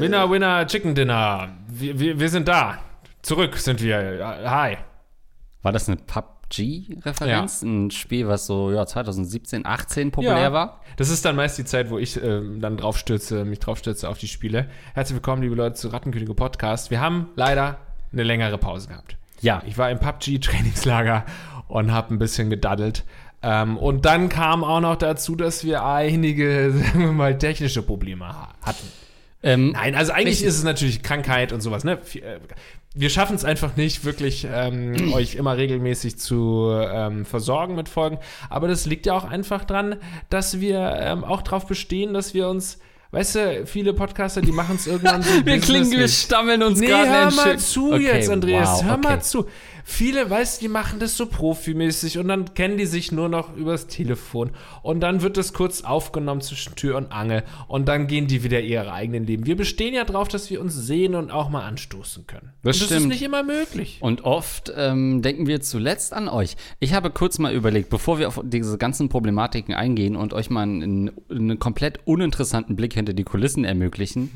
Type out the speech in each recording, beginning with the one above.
Winner, Winner, Chicken Dinner. Wir, wir, wir sind da. Zurück sind wir. Hi. War das eine PUBG-Referenz? Ja. Ein Spiel, was so ja, 2017, 18 populär Ja. war? Das ist dann meist die Zeit, wo ich ähm, dann draufstürze, mich draufstürze auf die Spiele. Herzlich willkommen, liebe Leute, zu Rattenkönige Podcast. Wir haben leider eine längere Pause gehabt. Ja. Ich war im PUBG-Trainingslager und habe ein bisschen gedaddelt. Ähm, und dann kam auch noch dazu, dass wir einige, sagen wir mal, technische Probleme ha- hatten. Ähm, Nein, also eigentlich ist es natürlich Krankheit und sowas, ne? Wir schaffen es einfach nicht, wirklich ähm, euch immer regelmäßig zu ähm, versorgen mit Folgen. Aber das liegt ja auch einfach dran, dass wir ähm, auch darauf bestehen, dass wir uns, weißt du, viele Podcaster, die machen es irgendwann so. wir klingen, wir stammeln uns Nee, gerade hör mal zu Okay, jetzt, Andreas. wow, hör mal okay. zu. Viele, weißt du, die machen das so profimäßig und dann kennen die sich nur noch übers Telefon. Und dann wird das kurz aufgenommen zwischen Tür und Angel. Und dann gehen die wieder ihre eigenen Leben. Wir bestehen ja drauf, dass wir uns sehen und auch mal anstoßen können. Das und das ist stimmt. nicht immer möglich. Und oft ähm, denken wir zuletzt an euch. Ich habe kurz mal überlegt, bevor wir auf diese ganzen Problematiken eingehen und euch mal einen, einen komplett uninteressanten Blick hinter die Kulissen ermöglichen.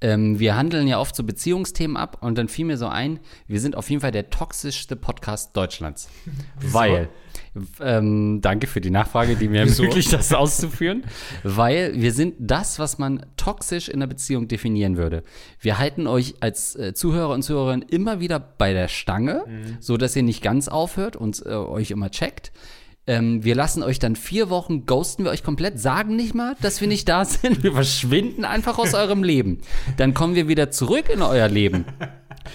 Ähm, wir handeln ja oft so Beziehungsthemen ab und dann fiel mir so ein, wir sind auf jeden Fall der toxischste Podcast Deutschlands. Weil, ähm, danke für die Nachfrage, die mir ermöglicht, das auszuführen. Weil wir sind das, was man toxisch in einer Beziehung definieren würde. Wir halten euch als äh, Zuhörer und Zuhörerinnen immer wieder bei der Stange, so dass ihr nicht ganz aufhört und äh, euch immer checkt. Ähm, wir lassen euch dann vier Wochen, ghosten wir euch komplett, sagen nicht mal, dass wir nicht da sind. Wir verschwinden einfach aus eurem Leben. Dann kommen wir wieder zurück in euer Leben.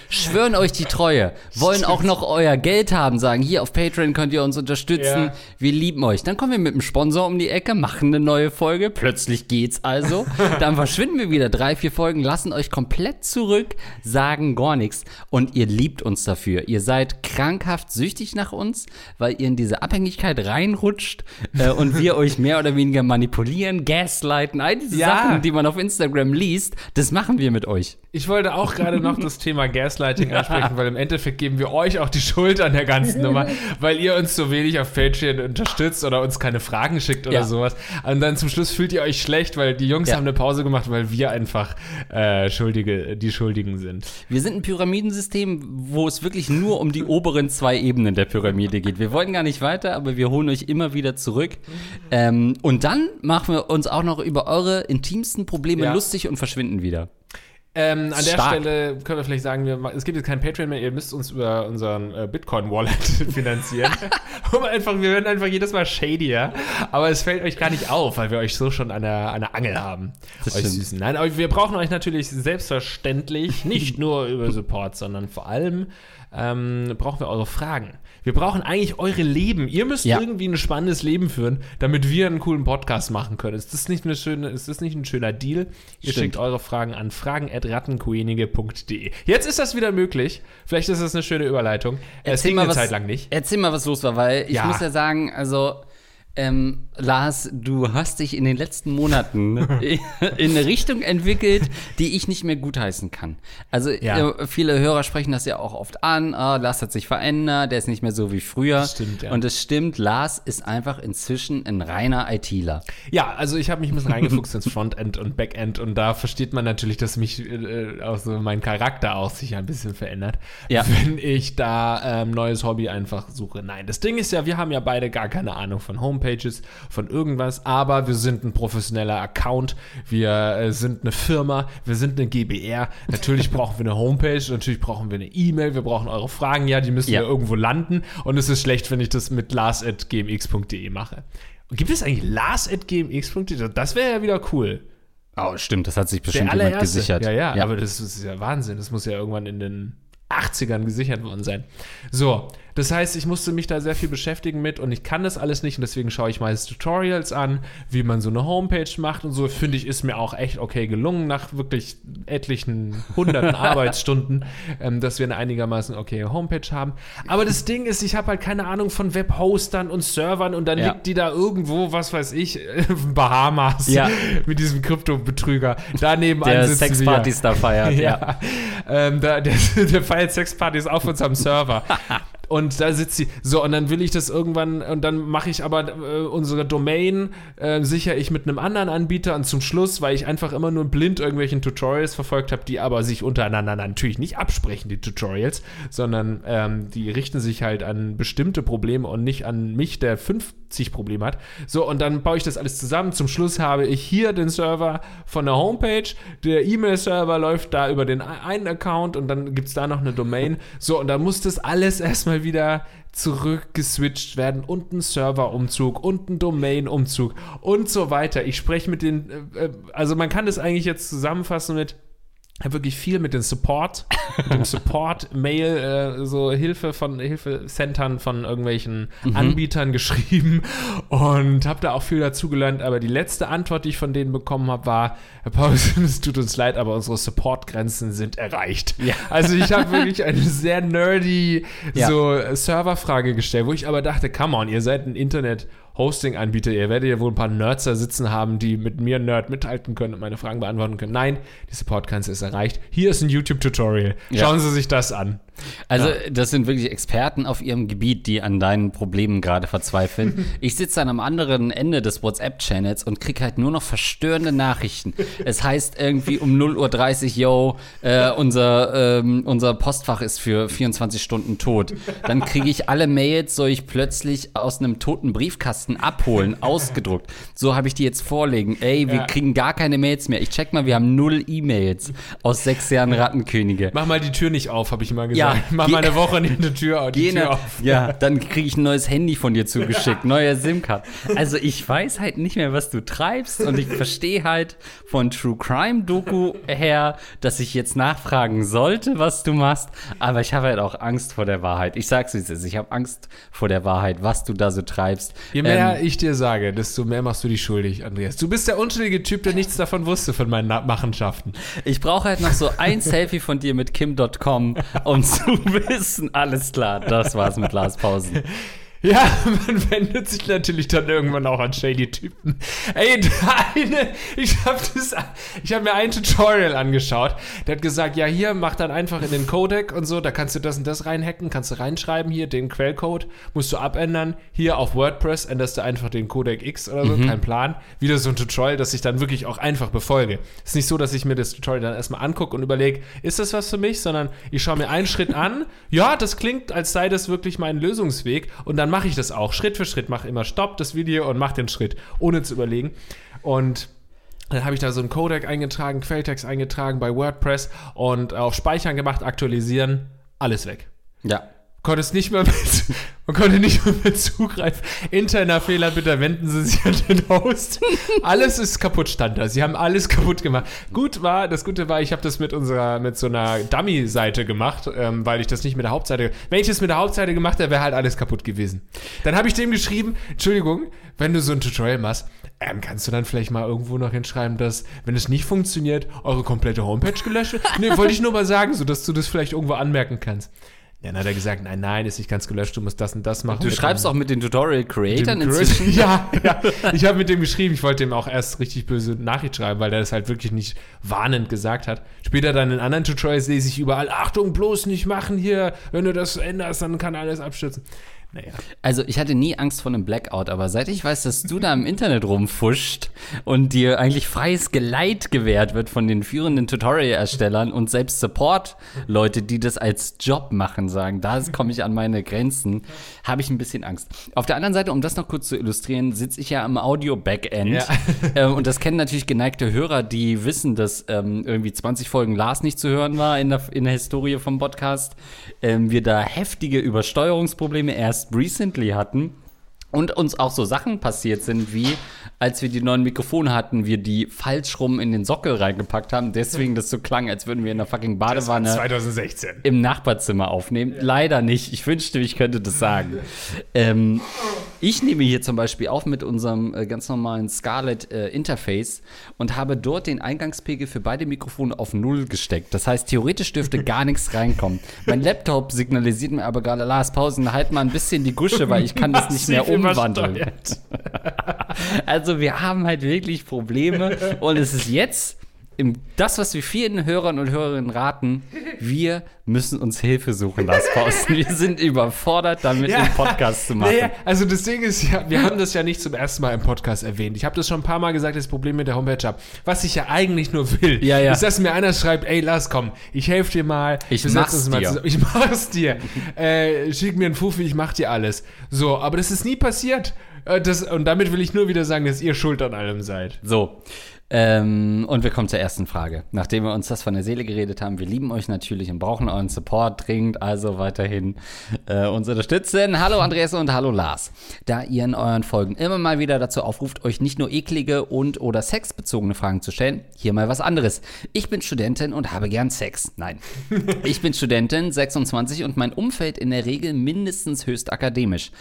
Schwören euch die Treue, wollen auch noch euer Geld haben, sagen, hier auf Patreon könnt ihr uns unterstützen, Ja. wir lieben euch. Dann kommen wir mit einem Sponsor um die Ecke, machen eine neue Folge, plötzlich geht's also. Dann verschwinden wir wieder drei, vier Folgen, lassen euch komplett zurück, sagen gar nichts und ihr liebt uns dafür. Ihr seid krankhaft süchtig nach uns, weil ihr in diese Abhängigkeit reinrutscht äh, und wir euch mehr oder weniger manipulieren, gaslighten, all diese Ja. Sachen, die man auf Instagram liest, das machen wir mit euch. Ich wollte auch gerade noch das Thema Gaslighting ansprechen, weil im Endeffekt geben wir euch auch die Schuld an der ganzen Nummer, weil ihr uns so wenig auf Patreon unterstützt oder uns keine Fragen schickt oder Ja. sowas. Und dann zum Schluss fühlt ihr euch schlecht, weil die Jungs Ja. haben eine Pause gemacht, weil wir einfach äh, Schuldige, die Schuldigen sind. Wir sind ein Pyramidensystem, wo es wirklich nur um die oberen zwei Ebenen der Pyramide geht. Wir wollten gar nicht weiter, aber wir holen euch immer wieder zurück. Ähm, und dann machen wir uns auch noch über eure intimsten Probleme Ja. lustig und verschwinden wieder. Ähm, an der Stark. Stelle können wir vielleicht sagen, wir, es gibt jetzt kein Patreon mehr, ihr müsst uns über unseren äh, Bitcoin-Wallet finanzieren. um einfach, wir werden einfach jedes Mal shadier, aber es fällt euch gar nicht auf, weil wir euch so schon an der, an der Angel haben. Das euch stimmt. Süßen. Nein, aber wir brauchen euch natürlich selbstverständlich, nicht nur über Support, sondern vor allem ähm, brauchen wir eure Fragen. Wir brauchen eigentlich eure Leben. Ihr müsst Ja. irgendwie ein spannendes Leben führen, damit wir einen coolen Podcast machen können. Ist das nicht, eine schöne, ist das nicht ein schöner Deal? Ihr Stimmt. schickt eure Fragen an fragen.rattenkoenige.de. Jetzt ist das wieder möglich. Vielleicht ist das eine schöne Überleitung. es ging eine was, Zeit lang nicht. Erzähl mal, was los war, weil ich Ja. muss ja sagen, also ähm, Lars, du hast dich in den letzten Monaten in eine Richtung entwickelt, die ich nicht mehr gutheißen kann. Also Ja. äh, viele Hörer sprechen das ja auch oft an, ah, Lars hat sich verändert, der ist nicht mehr so wie früher. Das stimmt, ja. Und es stimmt, Lars ist einfach inzwischen ein reiner ITler. Ja, also ich habe mich ein bisschen reingefuchst ins Frontend und Backend und da versteht man natürlich, dass mich äh, auch so mein Charakter auch sich ein bisschen verändert, Ja. wenn ich da ähm, neues Hobby einfach suche. Nein, das Ding ist ja, wir haben ja beide gar keine Ahnung von Homepages, von irgendwas, aber wir sind ein professioneller Account, wir äh, sind eine Firma, wir sind eine GBR. Natürlich brauchen wir eine Homepage, natürlich brauchen wir eine E-Mail, wir brauchen eure Fragen, ja, die müssen Ja. ja irgendwo landen und es ist schlecht, wenn ich das mit lars.gmx.de mache. Und gibt es eigentlich lars.gmx.de? Das wäre ja wieder cool. Oh, stimmt, das hat sich bestimmt jemand gesichert. Ja, ja, aber das ist ja Wahnsinn. Das muss ja irgendwann in den 80ern gesichert worden sein. So, Das heißt, ich musste mich da sehr viel beschäftigen mit und ich kann das alles nicht und deswegen schaue ich meist Tutorials an, wie man so eine Homepage macht und so. Finde ich, ist mir auch echt okay gelungen nach wirklich etlichen hunderten Arbeitsstunden, ähm, dass wir eine einigermaßen okay Homepage haben. Aber das Ding ist, ich habe halt keine Ahnung von Webhostern und Servern und dann Ja. liegt die da irgendwo, was weiß ich, Bahamas Ja. mit diesem Krypto-Betrüger. Daneben Der sitzen wir. Sexpartys da feiert. ja. Ja, ähm, da, der, der feiert Sexpartys auf unserem Server. Und da sitzt sie. So, und dann will ich das irgendwann, und dann mache ich aber äh, unsere Domain, äh, sichere ich mit einem anderen Anbieter und zum Schluss, weil ich einfach immer nur blind irgendwelchen Tutorials verfolgt habe, die aber sich untereinander natürlich nicht absprechen, die Tutorials, sondern ähm, die richten sich halt an bestimmte Probleme und nicht an mich, der 50 Probleme hat. So, und dann baue ich das alles zusammen. Zum Schluss habe ich hier den Server von der Homepage, der E-Mail-Server läuft da über den einen Account und dann gibt es da noch eine Domain. So, und dann muss das alles erstmal wieder zurückgeswitcht werden und ein Serverumzug und ein Domain-Umzug und so weiter. Ich spreche mit den, äh, äh, also man kann das eigentlich jetzt zusammenfassen mit, habe wirklich viel mit dem Support, mit dem Support-Mail, äh, so Hilfe von Hilfecentern von irgendwelchen Anbietern geschrieben und habe da auch viel dazugelernt. Aber die letzte Antwort, die ich von denen bekommen habe, war: Herr Paulsen, es tut uns leid, aber unsere Support-Grenzen sind erreicht. Ja. Also ich habe wirklich eine sehr nerdy Ja. so Serverfrage gestellt, wo ich aber dachte, come on, ihr seid ein Internet. Hosting-Anbieter, ihr werdet ja wohl ein paar Nerds da sitzen haben, die mit mir Nerd mithalten können und meine Fragen beantworten können. Nein, die Support-Grenze ist erreicht. Hier ist ein YouTube-Tutorial. Ja. Schauen Sie sich das an. Also, das sind wirklich Experten auf ihrem Gebiet, die an deinen Problemen gerade verzweifeln. Ich sitze dann am anderen Ende des WhatsApp-Channels und krieg halt nur noch verstörende Nachrichten. Es heißt irgendwie um 0.30 Uhr, yo, äh, unser, ähm, unser Postfach ist für 24 Stunden tot. Dann kriege ich alle Mails, soll ich plötzlich aus einem toten Briefkasten abholen, ausgedruckt. So habe ich die jetzt vorlegen. Ey, wir Ja. kriegen gar keine Mails mehr. Ich check mal, wir haben null E-Mails aus sechs Jahren Rattenkönige. Mach mal die Tür nicht auf, habe ich immer Ja, Mach mal eine Woche nicht eine Tür, die Gene, Tür auf. ja, dann kriege ich ein neues Handy von dir zugeschickt, neue SIM-Card. Also ich weiß halt nicht mehr, was du treibst und ich verstehe halt von True Crime Doku her, dass ich jetzt nachfragen sollte, was du machst, aber ich habe halt auch Angst vor der Wahrheit. Ich sag's wie es ist, ich habe Angst vor der Wahrheit, was du da so treibst. Je mehr Ähm, ich dir sage, desto mehr machst du dich schuldig, Andreas. Du bist der unschuldige Typ, der nichts davon wusste von meinen Machenschaften. ich brauche halt noch so ein Selfie von dir mit Kim.com, um zu wissen, alles klar, das war's mit Lars Pausen. Ja, man wendet sich natürlich dann irgendwann auch an shady Typen. Ey, der eine, ich habe das, ich habe mir ein Tutorial angeschaut. Der hat gesagt, ja, hier mach dann einfach in den Codec und so, da kannst du das und das reinhacken, kannst du reinschreiben, hier den Quellcode musst du abändern. Hier auf WordPress änderst du einfach den Codec X oder so, kein Plan. Wieder so ein Tutorial, das ich dann wirklich auch einfach befolge. Ist nicht so, dass ich mir das Tutorial dann erstmal angucke und überlege, ist das was für mich, sondern ich schaue mir einen Schritt an. Ja, das klingt, als sei das wirklich mein Lösungsweg und dann mache ich das auch Schritt für Schritt. Mache immer Stopp das Video und mache den Schritt, ohne zu überlegen. Und dann habe ich da so einen Codec eingetragen, Quelltext eingetragen bei WordPress und auf Speichern gemacht, aktualisieren, alles weg. Ja. Konntest nicht mehr mit, man konnte nicht mehr mit zugreifen. Interner Fehler, bitte wenden Sie sich an den Host. Alles ist kaputt, stand da. Sie haben alles kaputt gemacht. Gut war, das Gute war, ich habe das mit unserer, mit so einer Dummy-Seite gemacht, ähm, weil ich das nicht mit der Hauptseite, wenn ich das mit der Hauptseite gemacht hätte, wäre halt alles kaputt gewesen. Dann habe ich dem geschrieben, Entschuldigung, wenn du so ein Tutorial machst, ähm, kannst du dann vielleicht mal irgendwo noch hinschreiben, dass, wenn es nicht funktioniert, eure komplette Homepage gelöscht wird? Nee, wollte ich nur mal sagen, so dass du das vielleicht irgendwo anmerken kannst. Dann hat er gesagt, nein, nein, ist nicht ganz gelöscht, du musst das und das machen. Du schreibst auch mit den Tutorial-Creatern inzwischen. Ja, ja. Ich habe mit dem geschrieben. Ich wollte dem auch erst richtig böse Nachricht schreiben, weil der das halt wirklich nicht warnend gesagt hat. Später dann in anderen Tutorials lese ich überall, Achtung, bloß nicht machen hier. Wenn du das änderst, dann kann alles abstürzen. Naja. Also ich hatte nie Angst vor einem Blackout, aber seit ich weiß, dass du da im Internet rumfuscht und dir eigentlich freies Geleit gewährt wird von den führenden Tutorial-Erstellern und selbst Support-Leute, die das als Job machen, sagen, da komme ich an meine Grenzen, habe ich ein bisschen Angst. Auf der anderen Seite, um das noch kurz zu illustrieren, sitze ich ja am Audio-Backend Ja. ähm, und das kennen natürlich geneigte Hörer, die wissen, dass ähm, irgendwie 20 Folgen Lars nicht zu hören war in der, in der Historie vom Podcast. Ähm, wir da heftige Übersteuerungsprobleme erst recently hatten. Und uns auch so Sachen passiert sind, wie als wir die neuen Mikrofone hatten, wir die falsch rum in den Sockel reingepackt haben, deswegen das so klang, als würden wir in einer fucking Badewanne 2016. im Nachbarzimmer aufnehmen. Leider nicht. Ich wünschte, ich könnte das sagen. ähm, ich nehme hier zum Beispiel auf mit unserem äh, ganz normalen Scarlett äh, Interface und habe dort den Eingangspegel für beide Mikrofone auf Null gesteckt. Das heißt, theoretisch dürfte gar nichts reinkommen. Mein Laptop signalisiert mir aber gerade, Lars, Pausen, halt mal ein bisschen die Gusche, weil ich kann das nicht mehr umwandeln. übersteuert. Also wir haben halt wirklich Probleme und es ist jetzt im, das, was wir vielen Hörern und Hörerinnen raten, wir müssen uns Hilfe suchen, Lars Pausten. Wir sind überfordert, damit Ja. einen Podcast zu machen. Naja, also das Ding ist ja, wir haben das ja nicht zum ersten Mal im Podcast erwähnt. Ich habe das schon ein paar Mal gesagt, das Problem mit der Homepage habe. Was ich ja eigentlich nur will, Ja, ja. ist, dass mir einer schreibt, ey, lass komm, ich helfe dir mal. Ich mach's mal dir. zusammen. Ich mach's dir. äh, schick mir einen Fuffi, ich mach dir alles. So, aber das ist nie passiert. Äh, Das, und damit will ich nur wieder sagen, dass ihr schuld an allem seid. So. Ähm, und wir kommen zur ersten Frage. Nachdem wir uns das von der Seele geredet haben, wir lieben euch natürlich und brauchen euren Support dringend, also weiterhin äh, uns unterstützen. Hallo Andreas und hallo Lars. Da ihr in euren Folgen immer mal wieder dazu aufruft, euch nicht nur eklige und oder sexbezogene Fragen zu stellen, hier mal was anderes. Ich bin Studentin und habe gern Sex. Nein. Ich bin Studentin, 26 und mein Umfeld in der Regel mindestens höchst akademisch.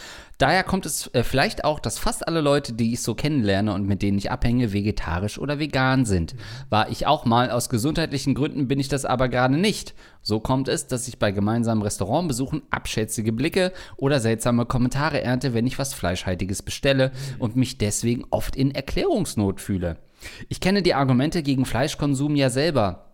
Daher kommt es äh, vielleicht auch, dass fast alle Leute, die ich so kennenlerne und mit denen ich abhänge, vegetarisch oder vegan sind. War ich auch mal, aus gesundheitlichen Gründen bin ich das aber gerade nicht. So kommt es, dass ich bei gemeinsamen Restaurantbesuchen abschätzige Blicke oder seltsame Kommentare ernte, wenn ich was Fleischhaltiges bestelle und mich deswegen oft in Erklärungsnot fühle. Ich kenne die Argumente gegen Fleischkonsum ja selber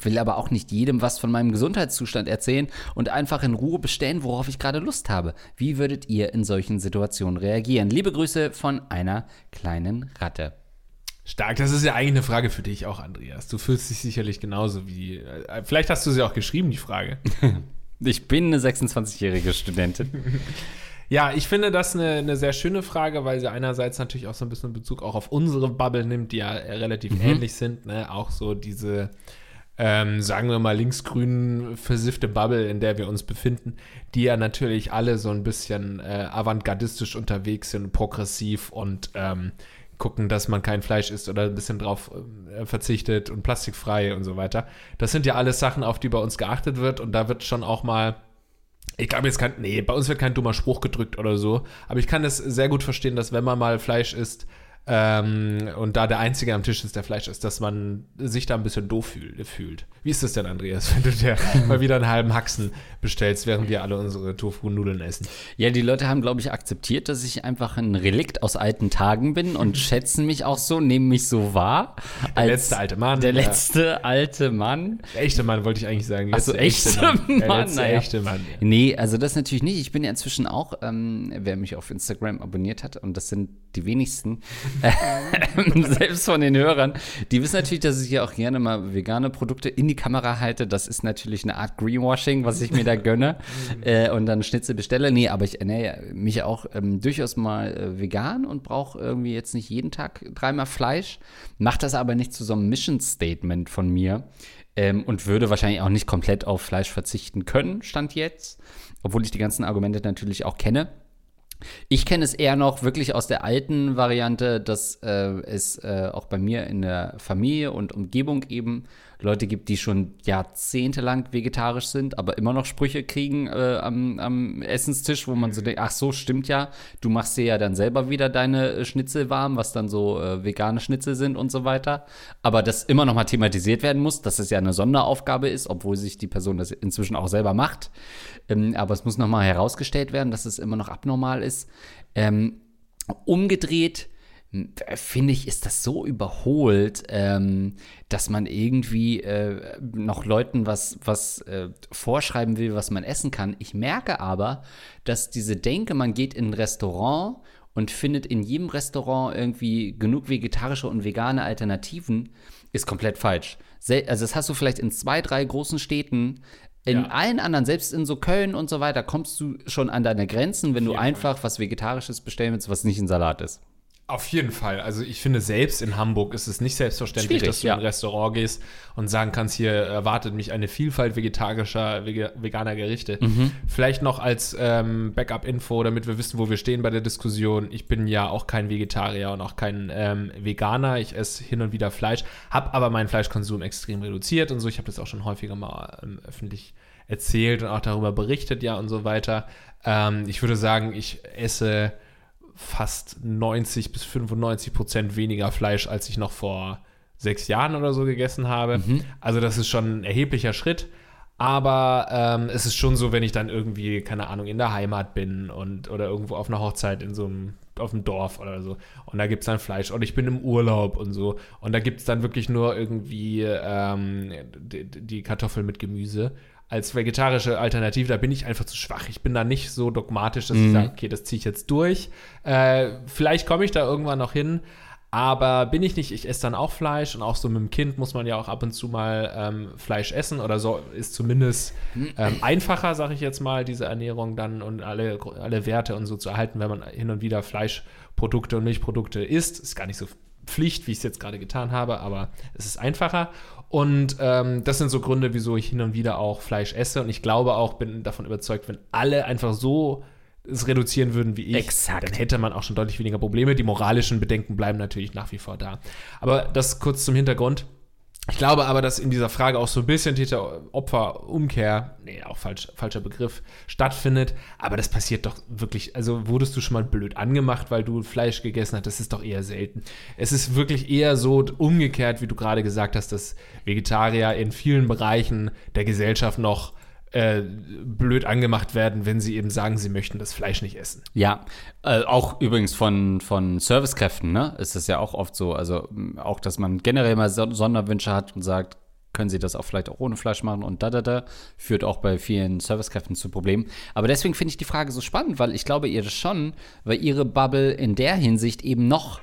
will aber auch nicht jedem was von meinem Gesundheitszustand erzählen und einfach in Ruhe bestellen, worauf ich gerade Lust habe. Wie würdet ihr in solchen Situationen reagieren? Liebe Grüße von einer kleinen Ratte. Stark, das ist ja eigentlich eine Frage für dich auch, Andreas. Du fühlst dich sicherlich genauso wie. Äh, vielleicht hast du sie auch geschrieben, die Frage. Ich bin eine 26-jährige Studentin. Ja, ich finde das eine, eine sehr schöne Frage, weil sie einerseits natürlich auch so ein bisschen Bezug auch auf unsere Bubble nimmt, die ja relativ ähnlich sind. Ne? Auch so diese, ähm, sagen wir mal, linksgrün versiffte Bubble, in der wir uns befinden, die ja natürlich alle so ein bisschen äh, avantgardistisch unterwegs sind, progressiv und ähm, gucken, dass man kein Fleisch isst oder ein bisschen drauf äh, verzichtet und plastikfrei und so weiter. Das sind ja alles Sachen, auf die bei uns geachtet wird und da wird schon auch mal ich glaube jetzt kein, nee, bei uns wird kein dummer Spruch gedrückt oder so, aber ich kann es sehr gut verstehen, dass wenn man mal Fleisch isst ähm, und da der Einzige am Tisch ist, der Fleisch isst, dass man sich da ein bisschen doof fühl, fühlt. Wie ist das denn, Andreas, wenn du dir mal wieder einen halben Haxen bestellst, während wir alle unsere Tofu-Nudeln essen? Ja, die Leute haben, glaube ich, akzeptiert, dass ich einfach ein Relikt aus alten Tagen bin und schätzen mich auch so, nehmen mich so wahr. Der letzte alte Mann. Der ja. letzte alte Mann. Der echte Mann wollte ich eigentlich sagen. Ach so, Letzte echte Der Mann, letzte naja. echte Mann. Ja. Nee, also das natürlich nicht. Ich bin ja inzwischen auch, ähm, wer mich auf Instagram abonniert hat, und das sind die wenigsten, selbst von den Hörern, die wissen natürlich, dass ich ja auch gerne mal vegane Produkte in die Kamera halte. Das ist natürlich eine Art Greenwashing, was ich mir da gönne äh, und dann Schnitzel bestelle. Nee, aber ich ernähre mich auch ähm, durchaus mal äh, vegan und brauche irgendwie jetzt nicht jeden Tag dreimal Fleisch. Mache das aber nicht zu so einem Mission Statement von mir. Ähm, und würde wahrscheinlich auch nicht komplett auf Fleisch verzichten können, stand jetzt. Obwohl ich die ganzen Argumente natürlich auch kenne. Ich kenne es eher noch wirklich aus der alten Variante, dass äh, es äh, auch bei mir in der Familie und Umgebung eben Leute gibt, die schon jahrzehntelang vegetarisch sind, aber immer noch Sprüche kriegen äh, am, am Essenstisch, wo man so denkt, ach so, stimmt ja, du machst dir ja dann selber wieder deine äh, Schnitzel warm, was dann so äh, vegane Schnitzel sind und so weiter. Aber das immer noch mal thematisiert werden muss, dass es ja eine Sonderaufgabe ist, obwohl sich die Person das inzwischen auch selber macht. Ähm, aber es muss noch mal herausgestellt werden, dass es immer noch abnormal ist. Ähm, umgedreht finde ich, ist das so überholt, ähm, dass man irgendwie äh, noch Leuten was, was äh, vorschreiben will, was man essen kann. Ich merke aber, dass diese Denke, man geht in ein Restaurant und findet in jedem Restaurant irgendwie genug vegetarische und vegane Alternativen, ist komplett falsch. Sel also das hast du vielleicht in zwei, drei großen Städten. In Ja. allen anderen, selbst in so Köln und so weiter, kommst du schon an deine Grenzen, wenn du einfach was Vegetarisches bestellen willst, was nicht ein Salat ist. Auf jeden Fall. Also ich finde, selbst in Hamburg ist es nicht selbstverständlich, Schwierig, dass du ja. in ein Restaurant gehst und sagen kannst, hier erwartet mich eine Vielfalt vegetarischer, vege- veganer Gerichte. Mhm. Vielleicht noch als ähm, Backup-Info, damit wir wissen, wo wir stehen bei der Diskussion. Ich bin ja auch kein Vegetarier und auch kein ähm, Veganer. Ich esse hin und wieder Fleisch, habe aber meinen Fleischkonsum extrem reduziert und so. Ich habe das auch schon häufiger mal ähm, öffentlich erzählt und auch darüber berichtet, ja und so weiter. Ähm, ich würde sagen, ich esse fast 90 bis 95 Prozent weniger Fleisch, als ich noch vor sechs Jahren oder so gegessen habe. Also das ist schon ein erheblicher Schritt. Aber ähm, es ist schon so, wenn ich dann irgendwie, keine Ahnung, in der Heimat bin und oder irgendwo auf einer Hochzeit in so einem, auf dem Dorf oder so. Und da gibt es dann Fleisch. Und ich bin im Urlaub und so. Und da gibt es dann wirklich nur irgendwie ähm, die, die Kartoffel mit Gemüse. Als vegetarische Alternative, da bin ich einfach zu schwach. Ich bin da nicht so dogmatisch, dass ich sage, okay, das ziehe ich jetzt durch. Äh, vielleicht komme ich da irgendwann noch hin. Aber bin ich nicht, ich esse dann auch Fleisch und auch so mit dem Kind muss man ja auch ab und zu mal ähm, Fleisch essen oder so ist zumindest ähm, einfacher, sage ich jetzt mal, diese Ernährung dann und alle, alle Werte und so zu erhalten, wenn man hin und wieder Fleischprodukte und Milchprodukte isst. Ist gar nicht so Pflicht, wie ich es jetzt gerade getan habe, aber es ist einfacher. Und ähm, das sind so Gründe, wieso ich hin und wieder auch Fleisch esse. Und ich glaube auch, bin davon überzeugt, wenn alle einfach so es reduzieren würden wie ich, Exakt. dann hätte man auch schon deutlich weniger Probleme. Die moralischen Bedenken bleiben natürlich nach wie vor da. Aber das kurz zum Hintergrund. Ich glaube aber, dass in dieser Frage auch so ein bisschen Täter-Opfer-Umkehr, nee, auch falsch, falscher Begriff, stattfindet. Aber das passiert doch wirklich, also wurdest du schon mal blöd angemacht, weil du Fleisch gegessen hast? Das ist doch eher selten. Es ist wirklich eher so umgekehrt, wie du gerade gesagt hast, dass Vegetarier in vielen Bereichen der Gesellschaft noch äh, blöd angemacht werden, wenn sie eben sagen, sie möchten das Fleisch nicht essen. Ja, äh, auch übrigens von, von Servicekräften, ne? Ist es ja auch oft so. Also auch, dass man generell mal so Sonderwünsche hat und sagt, können Sie das auch vielleicht auch ohne Fleisch machen und da, da, da, führt auch bei vielen Servicekräften zu Problemen. Aber deswegen finde ich die Frage so spannend, weil ich glaube ihr das schon, weil ihre Bubble in der Hinsicht eben noch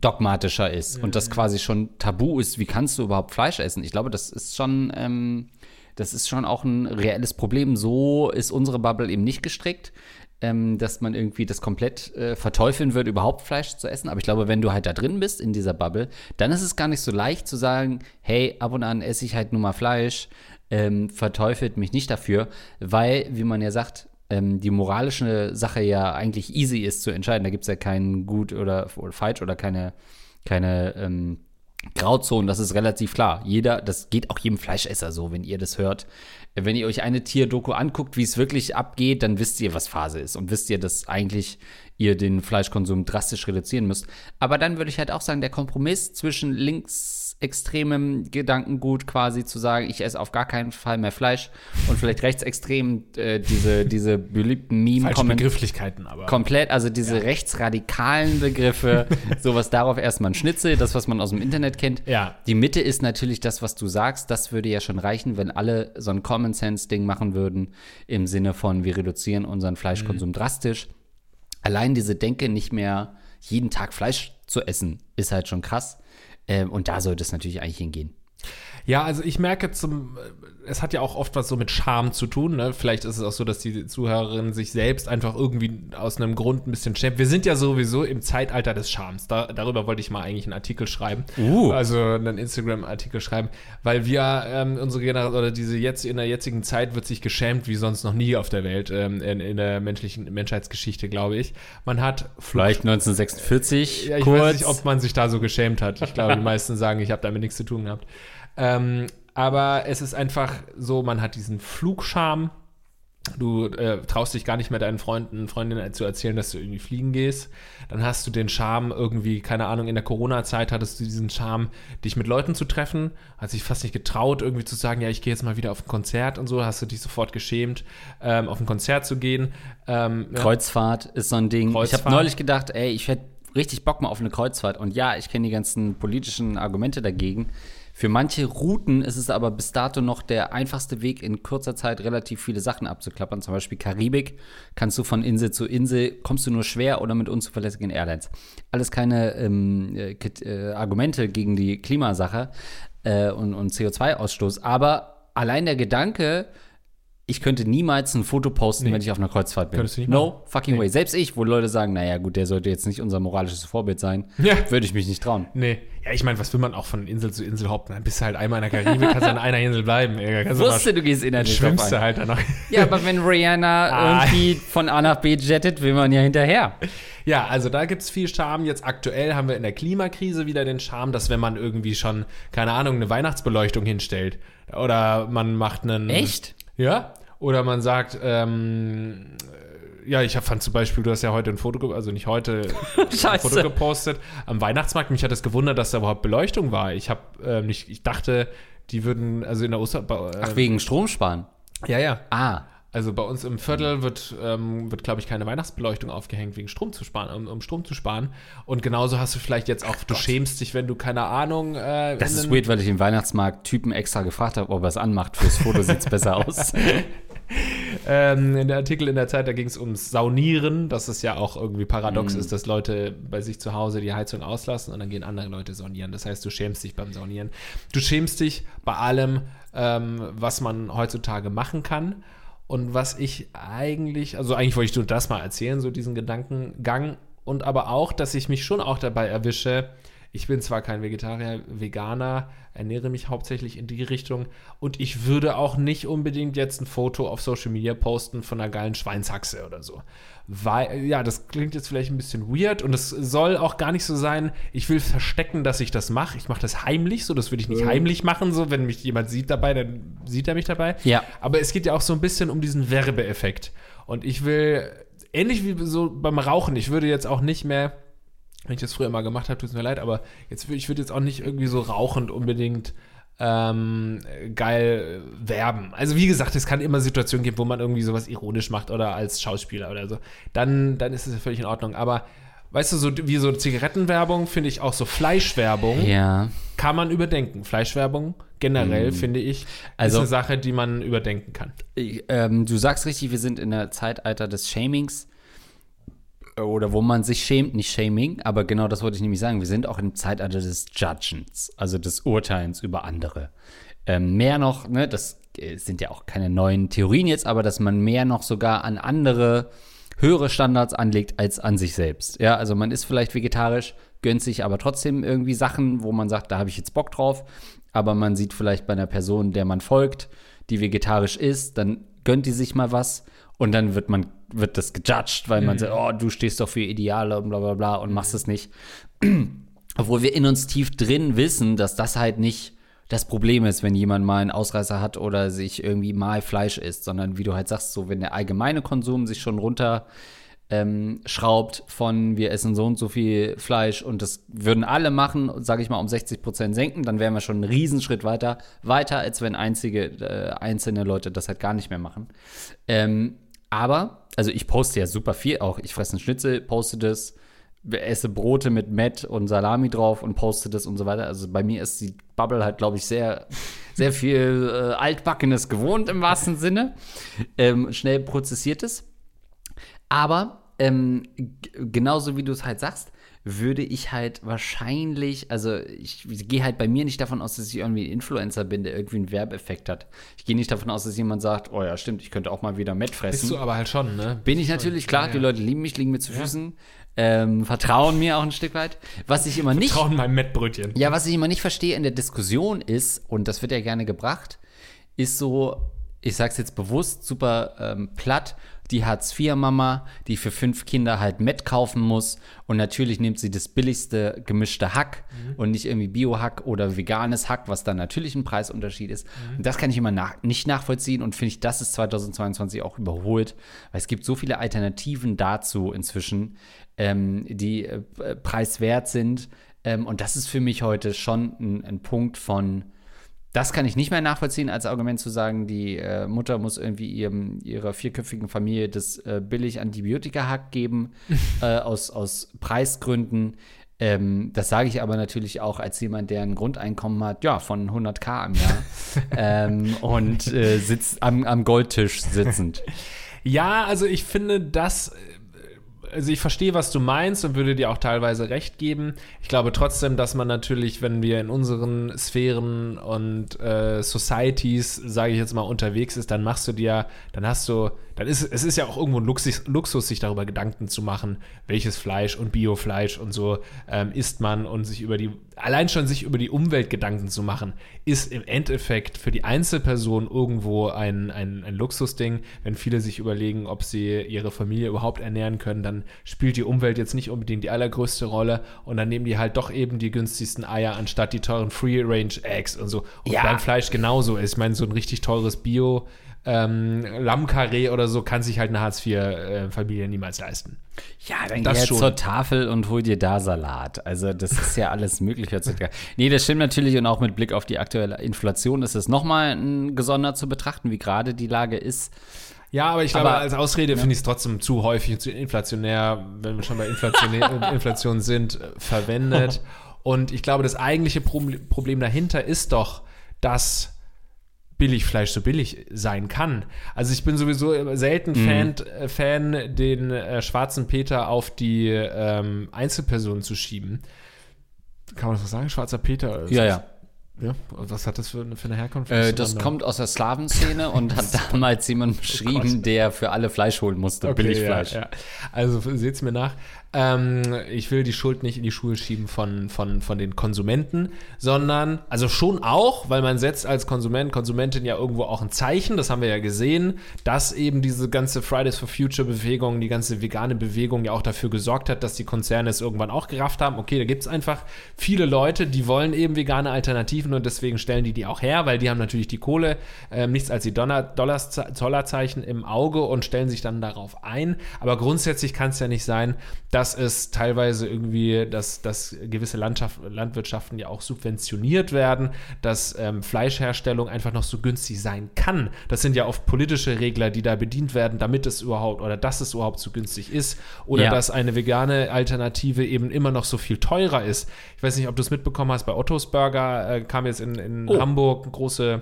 dogmatischer ist und das quasi schon tabu ist, wie kannst du überhaupt Fleisch essen? Ich glaube, das ist schon, ähm, das ist schon auch ein reelles Problem. So ist unsere Bubble eben nicht gestrickt, ähm, dass man irgendwie das komplett äh, verteufeln wird, überhaupt Fleisch zu essen. Aber ich glaube, wenn du halt da drin bist in dieser Bubble, dann ist es gar nicht so leicht zu sagen, hey, ab und an esse ich halt nur mal Fleisch, ähm, verteufelt mich nicht dafür, weil, wie man ja sagt, ähm, die moralische Sache ja eigentlich easy ist zu entscheiden. Da gibt es ja kein gut oder, oder falsch oder keine, keine ähm, Grauzonen, das ist relativ klar. Jeder, das geht auch jedem Fleischesser so, wenn ihr das hört. Wenn ihr euch eine Tierdoku anguckt, wie es wirklich abgeht, dann wisst ihr, was Phase ist und wisst ihr, dass eigentlich ihr den Fleischkonsum drastisch reduzieren müsst. Aber dann würde ich halt auch sagen, der Kompromiss zwischen linksextremem Gedankengut quasi zu sagen, ich esse auf gar keinen Fall mehr Fleisch und vielleicht rechtsextrem äh, diese, diese beliebten Falsche Meme-Kommentare Begrifflichkeiten aber. Komplett, also diese rechtsradikalen Begriffe, sowas darauf erstmal ein Schnitzel, das, was man aus dem Internet kennt. Ja. Die Mitte ist natürlich das, was du sagst. Das würde ja schon reichen, wenn alle so ein Common Sense-Ding machen würden, im Sinne von, wir reduzieren unseren Fleischkonsum drastisch. Allein diese Denke, nicht mehr jeden Tag Fleisch zu essen, ist halt schon krass. Ähm, und da sollte es natürlich eigentlich hingehen. Ja, also ich merke zum, es hat ja auch oft was so mit Scham zu tun. Ne? Vielleicht ist es auch so, dass die Zuhörerin sich selbst einfach irgendwie aus einem Grund ein bisschen schämt. Wir sind ja sowieso im Zeitalter des Schams. Da, darüber wollte ich mal eigentlich einen Artikel schreiben. Uh. Also einen Instagram-Artikel schreiben, weil wir ähm, unsere Generation oder diese jetzt in der jetzigen Zeit wird sich geschämt wie sonst noch nie auf der Welt ähm, in, in der menschlichen Menschheitsgeschichte, glaube ich. Man hat Vielleicht 1946, ja, ich kurz. weiß nicht, ob man sich da so geschämt hat. Ich glaube, die meisten sagen, ich habe damit nichts zu tun gehabt. Ähm, aber es ist einfach so, man hat diesen Flugscham. Du äh, traust dich gar nicht mehr deinen Freunden, Freundinnen zu erzählen, dass du irgendwie fliegen gehst. Dann hast du den Charme irgendwie, keine Ahnung, in der Corona-Zeit hattest du diesen Charme, dich mit Leuten zu treffen. Hast dich fast nicht getraut, irgendwie zu sagen, ja, ich gehe jetzt mal wieder auf ein Konzert und so. Hast du dich sofort geschämt, ähm, auf ein Konzert zu gehen. Ähm, ja. Kreuzfahrt ist so ein Ding. Ich Kreuzfahrt. habe neulich gedacht, ey, ich hätte richtig Bock mal auf eine Kreuzfahrt. Und ja, ich kenne die ganzen politischen Argumente dagegen. Für manche Routen ist es aber bis dato noch der einfachste Weg, in kurzer Zeit relativ viele Sachen abzuklappern. Zum Beispiel Karibik. Kannst du von Insel zu Insel, kommst du nur schwer oder mit unzuverlässigen Airlines. Alles keine ähm, äh, äh, Argumente gegen die Klimasache äh, und, und CO2-Ausstoß. Aber allein der Gedanke, ich könnte niemals ein Foto posten, wenn ich auf einer Kreuzfahrt bin. Könntest du nicht no fucking way. Selbst ich, wo Leute sagen, naja, gut, der sollte jetzt nicht unser moralisches Vorbild sein, Ja. würde ich mich nicht trauen. Nee. Ja, ich meine, was will man auch von Insel zu Insel hoppen? Dann bist du halt einmal in der Karibik, kannst du an einer Insel bleiben. Kannst du Wusste, du gehst dann innerlich schwimmst du halt dann noch. Ja, aber wenn Rihanna Ah. irgendwie von A nach B jettet, will man ja hinterher. Ja, also da gibt's viel Charme. Jetzt aktuell haben wir in der Klimakrise wieder den Charme, dass wenn man irgendwie schon, keine Ahnung, eine Weihnachtsbeleuchtung hinstellt oder man macht einen... Echt? Ja. Oder man sagt, ähm, äh, ja, ich hab, fand zum Beispiel, du hast ja heute ein Foto, also nicht heute, ein Foto gepostet am Weihnachtsmarkt. Mich hat es gewundert, dass da überhaupt Beleuchtung war. Ich habe ähm, nicht, ich dachte, die würden, also in der Oster, bei, äh, Ach, wegen Stromsparen. ja, ja. Ah. Also bei uns im Viertel wird, ähm, wird glaube ich, keine Weihnachtsbeleuchtung aufgehängt, wegen Strom zu sparen, um, um Strom zu sparen. Und genauso hast du vielleicht jetzt auch, du schämst dich, wenn du, keine Ahnung, äh, Das ist weird, weil ich im Weihnachtsmarkt Typen extra gefragt habe, ob er es anmacht. Fürs Foto sieht's besser aus. ähm, in der Artikel in der Zeit, da ging es ums Saunieren, dass es ja auch irgendwie paradox ist, dass Leute bei sich zu Hause die Heizung auslassen und dann gehen andere Leute saunieren. Das heißt, du schämst dich beim Saunieren. Du schämst dich bei allem, ähm, was man heutzutage machen kann. Und was ich eigentlich, also eigentlich wollte ich nur das mal erzählen, so diesen Gedankengang. Und aber auch, dass ich mich schon auch dabei erwische, ich bin zwar kein Vegetarier, Veganer, ernähre mich hauptsächlich in die Richtung und ich würde auch nicht unbedingt jetzt ein Foto auf Social Media posten von einer geilen Schweinshaxe oder so. Weil, ja, das klingt jetzt vielleicht ein bisschen weird und es soll auch gar nicht so sein, ich will verstecken, dass ich das mache. Ich mache das heimlich, so das würde ich nicht heimlich machen, so wenn mich jemand sieht dabei, dann sieht er mich dabei. Ja. Aber es geht ja auch so ein bisschen um diesen Werbeeffekt. Und ich will, ähnlich wie so beim Rauchen, ich würde jetzt auch nicht mehr, wenn ich das früher mal gemacht habe, tut es mir leid, aber jetzt, ich würde jetzt auch nicht irgendwie so rauchend unbedingt ähm, geil äh, werben. Also wie gesagt, es kann immer Situationen geben, wo man irgendwie sowas ironisch macht oder als Schauspieler oder so. Dann, dann ist es ja völlig in Ordnung. Aber weißt du, so wie so Zigarettenwerbung finde ich auch so Fleischwerbung Ja. kann man überdenken. Fleischwerbung generell, finde ich, Also- ist eine Sache, die man überdenken kann. Ähm, du sagst richtig, wir sind in der Zeitalter des Shamings. Oder wo man sich schämt, nicht Shaming, aber genau das wollte ich nämlich sagen. Wir sind auch im Zeitalter des Judgens, also des Urteilens über andere. Ähm, mehr noch, ne, das äh, sind ja auch keine neuen Theorien jetzt, aber dass man mehr noch sogar an andere höhere Standards anlegt als an sich selbst. Ja, also man ist vielleicht vegetarisch, gönnt sich aber trotzdem irgendwie Sachen, wo man sagt, da habe ich jetzt Bock drauf. Aber man sieht vielleicht bei einer Person, der man folgt, die vegetarisch ist, dann gönnt die sich mal was und dann wird man wird das gejudged, weil man sagt, oh, du stehst doch für Ideale und bla bla bla und machst es nicht. Obwohl wir in uns tief drin wissen, dass das halt nicht das Problem ist, wenn jemand mal einen Ausreißer hat oder sich irgendwie mal Fleisch isst, sondern wie du halt sagst, so wenn der allgemeine Konsum sich schon runter ähm, schraubt von wir essen so und so viel Fleisch und das würden alle machen, sage ich mal, um 60 Prozent senken, dann wären wir schon einen Riesenschritt weiter, weiter als wenn einzige, äh, einzelne Leute das halt gar nicht mehr machen. Ähm, aber, also ich poste ja super viel auch. Ich fresse einen Schnitzel, poste das, esse Brote mit Met und Salami drauf und poste das und so weiter. Also bei mir ist die Bubble halt, glaube ich, sehr, sehr viel äh, Altbackenes gewohnt im wahrsten Sinne. Ähm, schnell prozessiertes. Aber ähm, genauso wie du es halt sagst, würde ich halt wahrscheinlich, also ich gehe halt bei mir nicht davon aus, dass ich irgendwie ein Influencer bin, der irgendwie einen Werbeeffekt hat. Ich gehe nicht davon aus, dass jemand sagt, oh ja, stimmt, ich könnte auch mal wieder Met Bist fressen. du aber halt schon, ne? Bin ich natürlich, klar, Ja, die ja. Leute lieben mich, liegen mir zu Füßen, ähm, vertrauen mir auch ein Stück weit. Was ich immer nicht Trauen meinem Mettbrötchen. ja, was ich immer nicht verstehe in der Diskussion ist, und das wird ja gerne gebracht, ist so, ich sag's jetzt bewusst, super ähm, platt, die Hartz-IV-Mama, die für fünf Kinder halt Met kaufen muss und natürlich nimmt sie das billigste gemischte Hack und nicht irgendwie Bio-Hack oder veganes Hack, was dann natürlich ein Preisunterschied ist. Und das kann ich immer nach nicht nachvollziehen und finde ich, das ist 2022 auch überholt, weil es gibt so viele Alternativen dazu inzwischen, ähm, die äh, preiswert sind. Ähm, und das ist für mich heute schon ein, ein Punkt von, das kann ich nicht mehr nachvollziehen, als Argument zu sagen, die äh, Mutter muss irgendwie ihrem, ihrer vierköpfigen Familie das äh, billig Antibiotika-Hack geben, äh, aus, aus Preisgründen. Ähm, das sage ich aber natürlich auch als jemand, der ein Grundeinkommen hat, ja, von 100k im Jahr ähm, und äh, sitzt am, am Goldtisch sitzend. Ja, also ich finde, das also ich verstehe, was du meinst und würde dir auch teilweise recht geben. Ich glaube trotzdem, dass man natürlich, wenn wir in unseren Sphären und äh, Societies, sage ich jetzt mal, unterwegs ist, dann machst du dir, dann hast du, dann ist es ist ja auch irgendwo ein Luxus, Luxus sich darüber Gedanken zu machen, welches Fleisch und Biofleisch und so ähm, isst man und sich über die, allein schon sich über die Umwelt Gedanken zu machen, ist im Endeffekt für die Einzelperson irgendwo ein, ein, ein Luxusding. Wenn viele sich überlegen, ob sie ihre Familie überhaupt ernähren können, dann spielt die Umwelt jetzt nicht unbedingt die allergrößte Rolle und dann nehmen die halt doch eben die günstigsten Eier anstatt die teuren Free-Range-Eggs und so. Und Ja. beim Fleisch genauso. Ich meine, so ein richtig teures Bio- ähm, Lammkarree oder so kann sich halt eine Hartz-IV-Familie niemals leisten. Ja, dann Das geh jetzt schon. zur Tafel und hol dir da Salat. Also das ist ja alles möglich. Nee, das stimmt natürlich und auch mit Blick auf die aktuelle Inflation ist es nochmal ein gesondert zu betrachten, wie gerade die Lage ist. Ja, aber ich glaube, Aber- als Ausrede finde ich es trotzdem zu häufig und zu inflationär, wenn wir schon bei Inflationär, Inflation sind, äh, verwendet. Und ich glaube, das eigentliche Problem dahinter ist doch, dass Billigfleisch so billig sein kann. Also ich bin sowieso selten Fan, äh, Fan den äh, schwarzen Peter auf die ähm, Einzelpersonen zu schieben. Kann man das so sagen? Schwarzer Peter? Ja, ja. ja. Was hat das für, eine- für eine Herkunft? Äh, das kommt aus der Slawenszene und hat damals jemand beschrieben, der für alle Fleisch holen musste, Okay, Billigfleisch. Ja, ja. Also seht's mir nach. Ähm, ich will die Schuld nicht in die Schuhe schieben von, von, von den Konsumenten, sondern, also schon auch, weil man setzt als Konsument, Konsumentin ja irgendwo auch ein Zeichen, das haben wir ja gesehen, dass eben diese ganze Fridays for Future Bewegung, die ganze vegane Bewegung ja auch dafür gesorgt hat, dass die Konzerne es irgendwann auch gerafft haben. Okay, da gibt's einfach viele Leute, die wollen eben vegane Alternativen und deswegen stellen die die auch her, weil die haben natürlich die Kohle, ähm, nichts als die Dollar, Dollars, im Auge und stellen sich dann darauf ein. Aber grundsätzlich kann es ja nicht sein, dass es teilweise irgendwie, dass, dass gewisse Landschaft, Landwirtschaften ja auch subventioniert werden, dass ähm, Fleischherstellung einfach noch so günstig sein kann. Das sind ja oft politische Regler, die da bedient werden, damit es überhaupt oder dass es überhaupt so günstig ist. Oder Ja. dass eine vegane Alternative eben immer noch so viel teurer ist. Ich weiß nicht, ob du es mitbekommen hast, bei Ottos Burger äh, kam jetzt in, in Oh. Hamburg große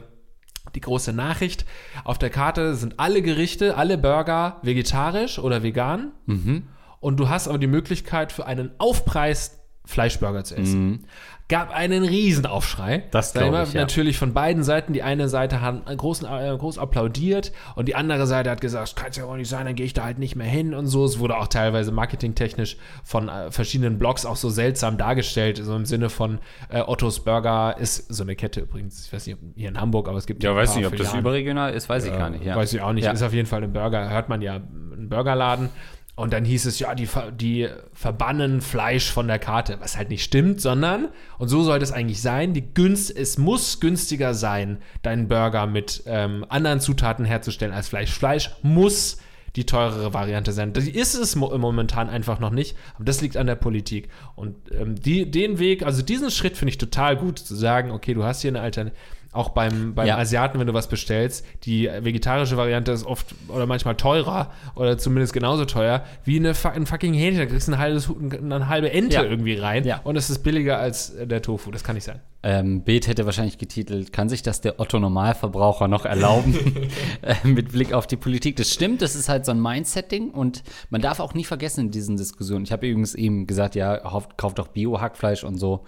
die große Nachricht. Auf der Karte sind alle Gerichte, alle Burger vegetarisch oder vegan. Mhm. Und du hast aber die Möglichkeit für einen Aufpreis Fleischburger zu essen. Gab einen Riesenaufschrei. Mhm. Das Da glaub immer ich, ja. Natürlich von beiden Seiten. Die eine Seite hat großen, äh, groß applaudiert und die andere Seite hat gesagt, das kann es ja wohl nicht sein, dann gehe ich da halt nicht mehr hin und so. Es wurde auch teilweise marketingtechnisch von äh, verschiedenen Blogs auch so seltsam dargestellt, so im Sinne von äh, Ottos Burger ist so eine Kette übrigens. Ich weiß nicht, hier in Hamburg, aber es gibt Ja, ein weiß nicht, ob das überregional ist, weiß ich gar nicht. Ja. Weiß ich auch nicht. Ja. Ist auf jeden Fall ein Burger, hört man ja, ein Burgerladen. Und dann hieß es, ja, die, die verbannen Fleisch von der Karte, was halt nicht stimmt, sondern, und so sollte es eigentlich sein, die Günst, es muss günstiger sein, deinen Burger mit ähm, anderen Zutaten herzustellen als Fleisch. Fleisch muss die teurere Variante sein. Das ist es mo momentan einfach noch nicht, aber das liegt an der Politik. Und ähm, die, den Weg, also diesen Schritt finde ich total gut, zu sagen, okay, du hast hier eine Alternative. Auch beim, beim Ja. Asiaten, wenn du was bestellst, die vegetarische Variante ist oft oder manchmal teurer oder zumindest genauso teuer wie eine, ein fucking Hähnchen. Da kriegst du ein halbes, eine halbe Ente Ja. irgendwie rein Ja. und es ist billiger als der Tofu. Das kann nicht sein. Ähm, Beet hätte wahrscheinlich getitelt, kann sich das der Otto-Normalverbraucher noch erlauben? äh, mit Blick auf die Politik. Das stimmt, das ist halt so ein Mindset-Ding und man darf auch nie vergessen in diesen Diskussionen. Ich habe übrigens eben gesagt, ja, kauft doch Bio-Hackfleisch und so.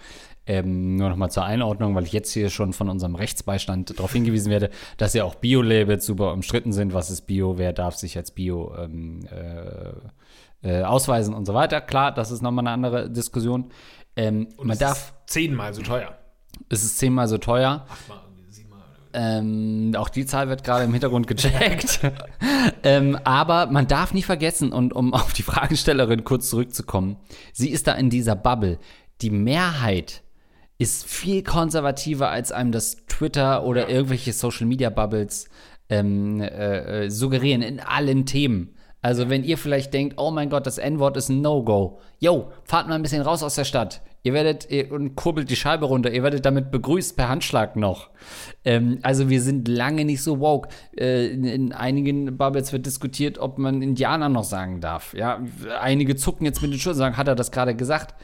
Ähm, nur noch mal zur Einordnung, weil ich jetzt hier schon von unserem Rechtsbeistand darauf hingewiesen werde, dass ja auch Bio-Labels super umstritten sind. Was ist Bio? Wer darf sich als Bio ähm, äh, äh, ausweisen und so weiter? Klar, das ist nochmal eine andere Diskussion. Ähm, man es darf ist zehnmal so teuer. es ist zehnmal so teuer. Achtmal. Ähm, auch die Zahl wird gerade im Hintergrund gecheckt. ähm, aber man darf nie vergessen, und um auf die Fragestellerin kurz zurückzukommen, sie ist da in dieser Bubble. Die Mehrheit ist viel konservativer, als einem das Twitter oder irgendwelche Social Media Bubbles ähm, äh, äh, suggerieren in allen Themen. Also wenn ihr vielleicht denkt, oh mein Gott, das N-Wort ist ein No-Go. Yo, fahrt mal ein bisschen raus aus der Stadt. Ihr werdet ihr, und kurbelt die Scheibe runter. Ihr werdet damit begrüßt per Handschlag noch. Ähm, also wir sind lange nicht so woke. Äh, in, in einigen Bubbles wird diskutiert, ob man Indianer noch sagen darf. Ja, einige zucken jetzt mit den Schultern und sagen, hat er das gerade gesagt?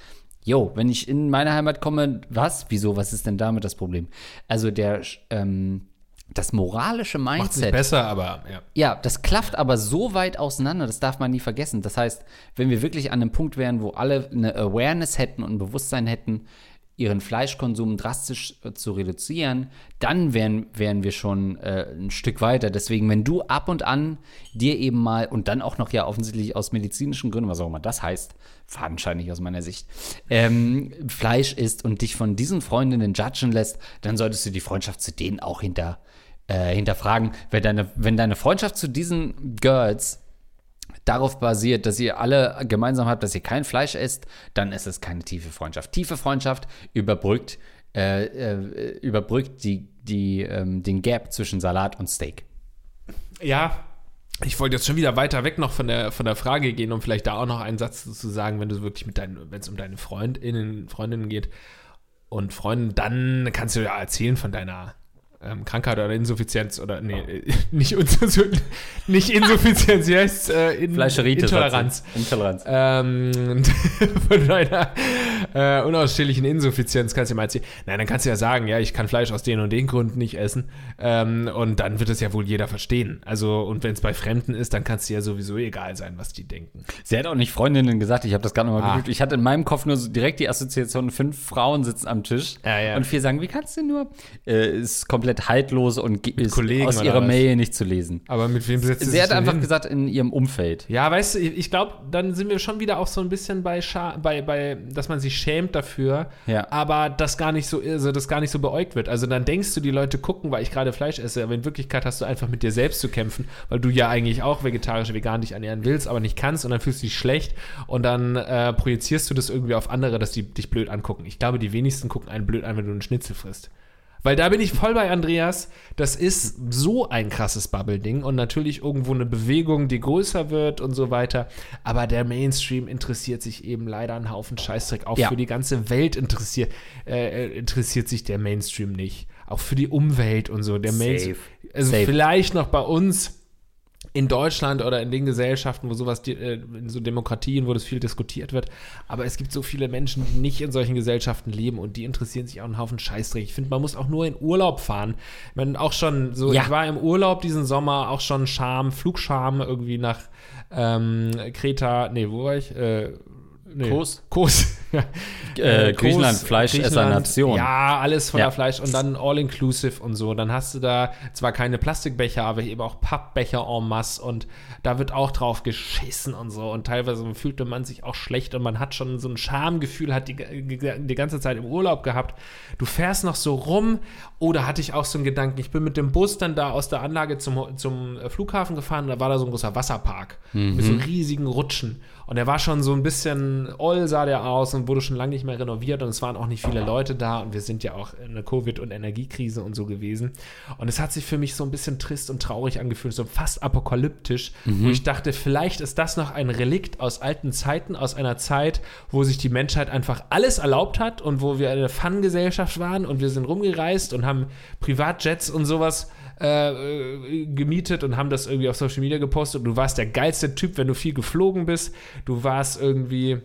Jo, wenn ich in meine Heimat komme, was? Wieso? Was ist denn damit das Problem? Also der ähm, das moralische Macht es nicht Mindset. besser, aber ja. Ja, das klafft aber so weit auseinander, das darf man nie vergessen. Das heißt, wenn wir wirklich an einem Punkt wären, wo alle eine Awareness hätten und ein Bewusstsein hätten, ihren Fleischkonsum drastisch äh, zu reduzieren, dann wären, wären wir schon äh, ein Stück weiter. Deswegen, wenn du ab und an dir eben mal und dann auch noch ja offensichtlich aus medizinischen Gründen, was auch immer das heißt, fadenscheinig aus meiner Sicht, ähm, Fleisch isst und dich von diesen Freundinnen judgen lässt, dann solltest du die Freundschaft zu denen auch hinter, äh, hinterfragen. Wenn deine, wenn deine Freundschaft zu diesen Girls darauf basiert, dass ihr alle gemeinsam habt, dass ihr kein Fleisch esst, dann ist es keine tiefe Freundschaft. Tiefe Freundschaft überbrückt, äh, äh, überbrückt die, die, ähm, den Gap zwischen Salat und Steak. Ja, ich wollte jetzt schon wieder weiter weg noch von der, von der Frage gehen, um vielleicht da auch noch einen Satz zu sagen, wenn du wirklich mit deinen, wenn es um deine Freundinnen, Freundinnen geht. Und Freunden, dann kannst du ja erzählen von deiner ähm, Krankheit oder Insuffizienz oder nee, äh, nicht, Insuffizienz, nicht Insuffizienz, wie heißt äh, in. Intoleranz. Intoleranz. Ähm, von deiner äh, unausstehlichen Insuffizienz kannst du mal erzählen. Nein, dann kannst du ja sagen, ja, ich kann Fleisch aus den und den Gründen nicht essen. Ähm, und dann wird es ja wohl jeder verstehen. Also, und wenn es bei Fremden ist, dann kann es dir ja sowieso egal sein, was die denken. Sie hat auch nicht Freundinnen gesagt, ich habe das gerade nochmal Ah. geprüft. Ich hatte in meinem Kopf nur so direkt die Assoziation, fünf Frauen sitzen am Tisch Ja, ja. und vier sagen, wie kannst du nur? Äh, ist komplett haltlos und ist aus ihrer? Mail nicht zu lesen. Aber mit wem setzt Sie hat einfach gesagt, in ihrem Umfeld. Ja, weißt du, ich, ich glaube, dann sind wir schon wieder auch so ein bisschen bei, Scha bei, bei, dass man sich schämt dafür, Ja. aber das gar nicht so, also das gar nicht so beäugt wird. Also dann denkst du, die Leute gucken, weil ich gerade Fleisch esse, aber in Wirklichkeit hast du einfach mit dir selbst zu kämpfen, weil du ja eigentlich auch vegetarisch, vegan dich ernähren willst, aber nicht kannst und dann fühlst du dich schlecht und dann äh, projizierst du das irgendwie auf andere, dass die dich blöd angucken. Ich glaube, die wenigsten gucken einen blöd an, wenn du einen Schnitzel frisst. Weil da bin ich voll bei Andreas. Das ist so ein krasses Bubble-Ding und natürlich irgendwo eine Bewegung, die größer wird und so weiter. Aber der Mainstream interessiert sich eben leider einen Haufen Scheißdreck. Auch Ja. für die ganze Welt interessiert, äh, äh, interessiert sich der Mainstream nicht. Auch für die Umwelt und so. Der Mainstream. Also Safe. vielleicht noch bei uns in Deutschland oder in den Gesellschaften, wo sowas, äh, in so Demokratien, wo das viel diskutiert wird. Aber es gibt so viele Menschen, die nicht in solchen Gesellschaften leben und die interessieren sich auch einen Haufen Scheißdreck. Ich finde, man muss auch nur in Urlaub fahren. Ich meine, auch schon so, Ja. ich war im Urlaub diesen Sommer, auch schon Scham, Flugscham irgendwie nach ähm, Kreta, nee, wo war ich? Äh, nee. Kos? Kos. Äh, Kos, Griechenland, Fleischessernation. Ja, alles voller Ja. Fleisch und dann all-inclusive und so. Dann hast du da zwar keine Plastikbecher, aber eben auch Pappbecher en masse und da wird auch drauf geschissen und so. Und teilweise fühlte man sich auch schlecht und man hat schon so ein Schamgefühl, hat die, die ganze Zeit im Urlaub gehabt. Du fährst noch so rum oder hatte ich auch so einen Gedanken, ich bin mit dem Bus dann da aus der Anlage zum, zum Flughafen gefahren und da war da so ein großer Wasserpark mit so riesigen Rutschen. Und der war schon so ein bisschen oll, sah der aus und wurde schon lange nicht mehr renoviert und es waren auch nicht viele Leute da und wir sind ja auch in einer Covid- und Energiekrise und so gewesen. Und es hat sich für mich so ein bisschen trist und traurig angefühlt, so fast apokalyptisch, wo ich dachte, vielleicht ist das noch ein Relikt aus alten Zeiten, aus einer Zeit, wo sich die Menschheit einfach alles erlaubt hat und wo wir eine Fun-Gesellschaft waren und wir sind rumgereist und haben Privatjets und sowas äh, gemietet und haben das irgendwie auf Social Media gepostet. Du warst der geilste Typ, wenn du viel geflogen bist. Du warst irgendwie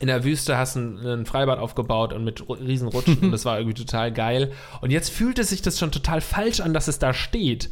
in der Wüste, hast ein, ein Freibad aufgebaut und mit riesen Rutschen und das war irgendwie total geil. Und jetzt fühlt es sich das schon total falsch an, dass es da steht.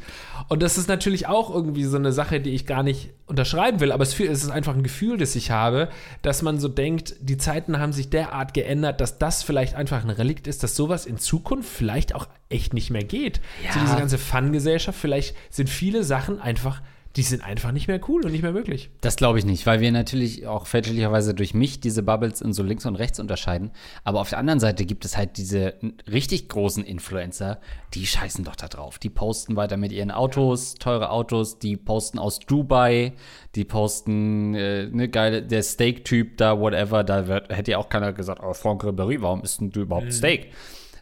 Und das ist natürlich auch irgendwie so eine Sache, die ich gar nicht unterschreiben will, aber es, ist einfach ein Gefühl, das ich habe, dass man so denkt, die Zeiten haben sich derart geändert, dass das vielleicht einfach ein Relikt ist, dass sowas in Zukunft vielleicht auch echt nicht mehr geht. Ja. So diese ganze Fun-Gesellschaft, vielleicht sind viele Sachen einfach, die sind einfach nicht mehr cool und nicht mehr möglich. Das glaube ich nicht, weil wir natürlich auch fälschlicherweise durch mich diese Bubbles in so links und rechts unterscheiden. Aber auf der anderen Seite gibt es halt diese richtig großen Influencer, die scheißen doch da drauf. Die posten weiter mit ihren Autos, teure Autos, die posten aus Dubai, die posten äh, ne geile, der Steak-Typ da, whatever, da wird, hätte ja auch keiner gesagt, oh, Franck Ribéry, warum isst denn du überhaupt Steak?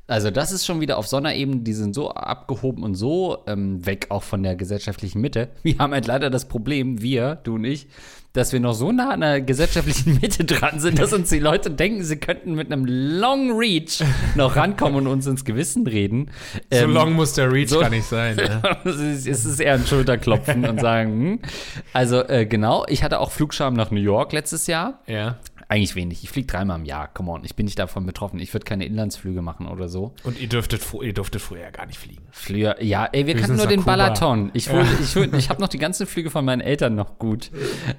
Also das ist schon wieder auf Sonderebene, die sind so abgehoben und so ähm, weg auch von der gesellschaftlichen Mitte. Wir haben halt leider das Problem, wir, du und ich, dass wir noch so nah an der gesellschaftlichen Mitte dran sind, dass uns die Leute denken, sie könnten mit einem Long Reach noch rankommen und uns ins Gewissen reden. So Ähm, long muss der Reach so- gar nicht sein. Ne? es ist es ist eher ein Schulterklopfen und sagen, hm. also äh, genau, ich hatte auch Flugscham nach New York letztes Jahr. Ja. Eigentlich wenig. Ich fliege dreimal im Jahr. Come on, ich bin nicht davon betroffen. Ich würde keine Inlandsflüge machen oder so. Und ihr dürftet, ihr durftet früher gar nicht fliegen. Flüge, ja, ey, wir kannten nur den Kuba. Balaton. Ich, ja. ich, ich, ich habe noch die ganzen Flüge von meinen Eltern noch gut,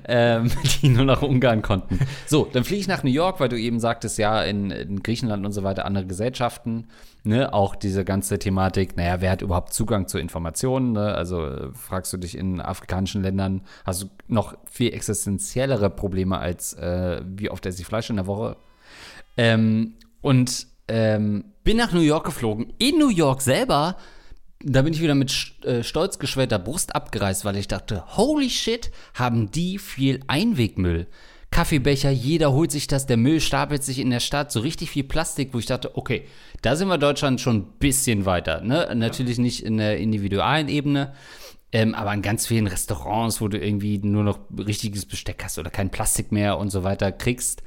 ähm, die nur nach Ungarn konnten. So, dann fliege ich nach New York, weil du eben sagtest, ja, in, in Griechenland und so weiter andere Gesellschaften. Ne, auch diese ganze Thematik, naja, wer hat überhaupt Zugang zu Informationen? Ne? Also äh, fragst du dich in afrikanischen Ländern, hast du noch viel existenziellere Probleme als äh, wie oft esse ich Fleisch in der Woche. Ähm, und ähm, bin nach New York geflogen. In New York selber, da bin ich wieder mit äh, stolz geschwellter Brust abgereist, weil ich dachte, holy shit, haben die viel Einwegmüll. Kaffeebecher, jeder holt sich das, der Müll stapelt sich in der Stadt, so richtig viel Plastik, wo ich dachte, okay, da sind wir Deutschland schon ein bisschen weiter. Ne? Natürlich nicht in der individualen Ebene, ähm, aber in ganz vielen Restaurants, wo du irgendwie nur noch richtiges Besteck hast oder kein Plastik mehr und so weiter kriegst,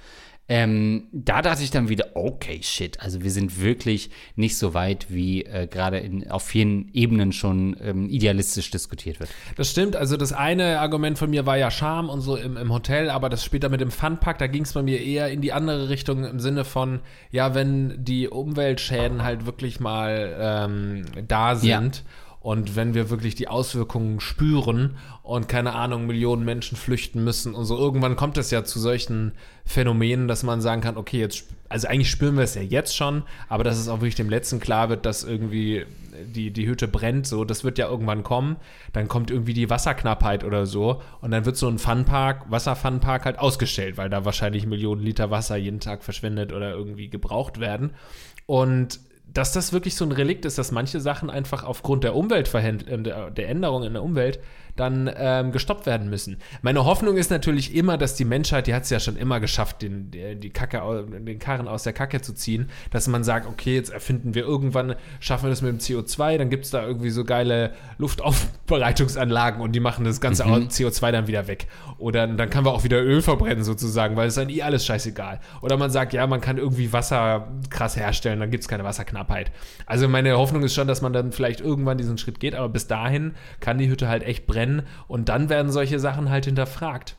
ähm, da dachte ich dann wieder, okay, shit, also wir sind wirklich nicht so weit, wie äh, gerade auf vielen Ebenen schon ähm, idealistisch diskutiert wird. Das stimmt, also das eine Argument von mir war ja Charme und so im, im Hotel, aber das später mit dem Funpack, da ging es bei mir eher in die andere Richtung im Sinne von, ja, wenn die Umweltschäden halt wirklich mal ähm, da sind. Ja und wenn wir wirklich die Auswirkungen spüren und keine Ahnung, Millionen Menschen flüchten müssen und so, irgendwann kommt es ja zu solchen Phänomenen, dass man sagen kann, okay, jetzt, also eigentlich spüren wir es ja jetzt schon, aber dass es auch wirklich dem Letzten klar wird, dass irgendwie die, die Hütte brennt, so, das wird ja irgendwann kommen. Dann kommt irgendwie die Wasserknappheit oder so und dann wird so ein Funpark, Wasserfunpark halt ausgestellt, weil da wahrscheinlich Millionen Liter Wasser jeden Tag verschwendet oder irgendwie gebraucht werden. Und dass das wirklich so ein Relikt ist, dass manche Sachen einfach aufgrund der Umweltverhänd äh, der Änderung in der Umwelt dann ähm, gestoppt werden müssen. Meine Hoffnung ist natürlich immer, dass die Menschheit, die hat es ja schon immer geschafft, den, die Kacke, den Karren aus der Kacke zu ziehen, dass man sagt, okay, jetzt erfinden wir irgendwann, schaffen wir das mit dem CO2, dann gibt es da irgendwie so geile Luftaufbereitungsanlagen und die machen das ganze mhm. CO2 dann wieder weg. Oder dann kann man auch wieder Öl verbrennen sozusagen, weil es dann eh alles scheißegal. Oder man sagt, ja, man kann irgendwie Wasser krass herstellen, dann gibt es keine Wasserknappheit. Also meine Hoffnung ist schon, dass man dann vielleicht irgendwann diesen Schritt geht, aber bis dahin kann die Hütte halt echt brennen nennen. Und dann werden solche Sachen halt hinterfragt.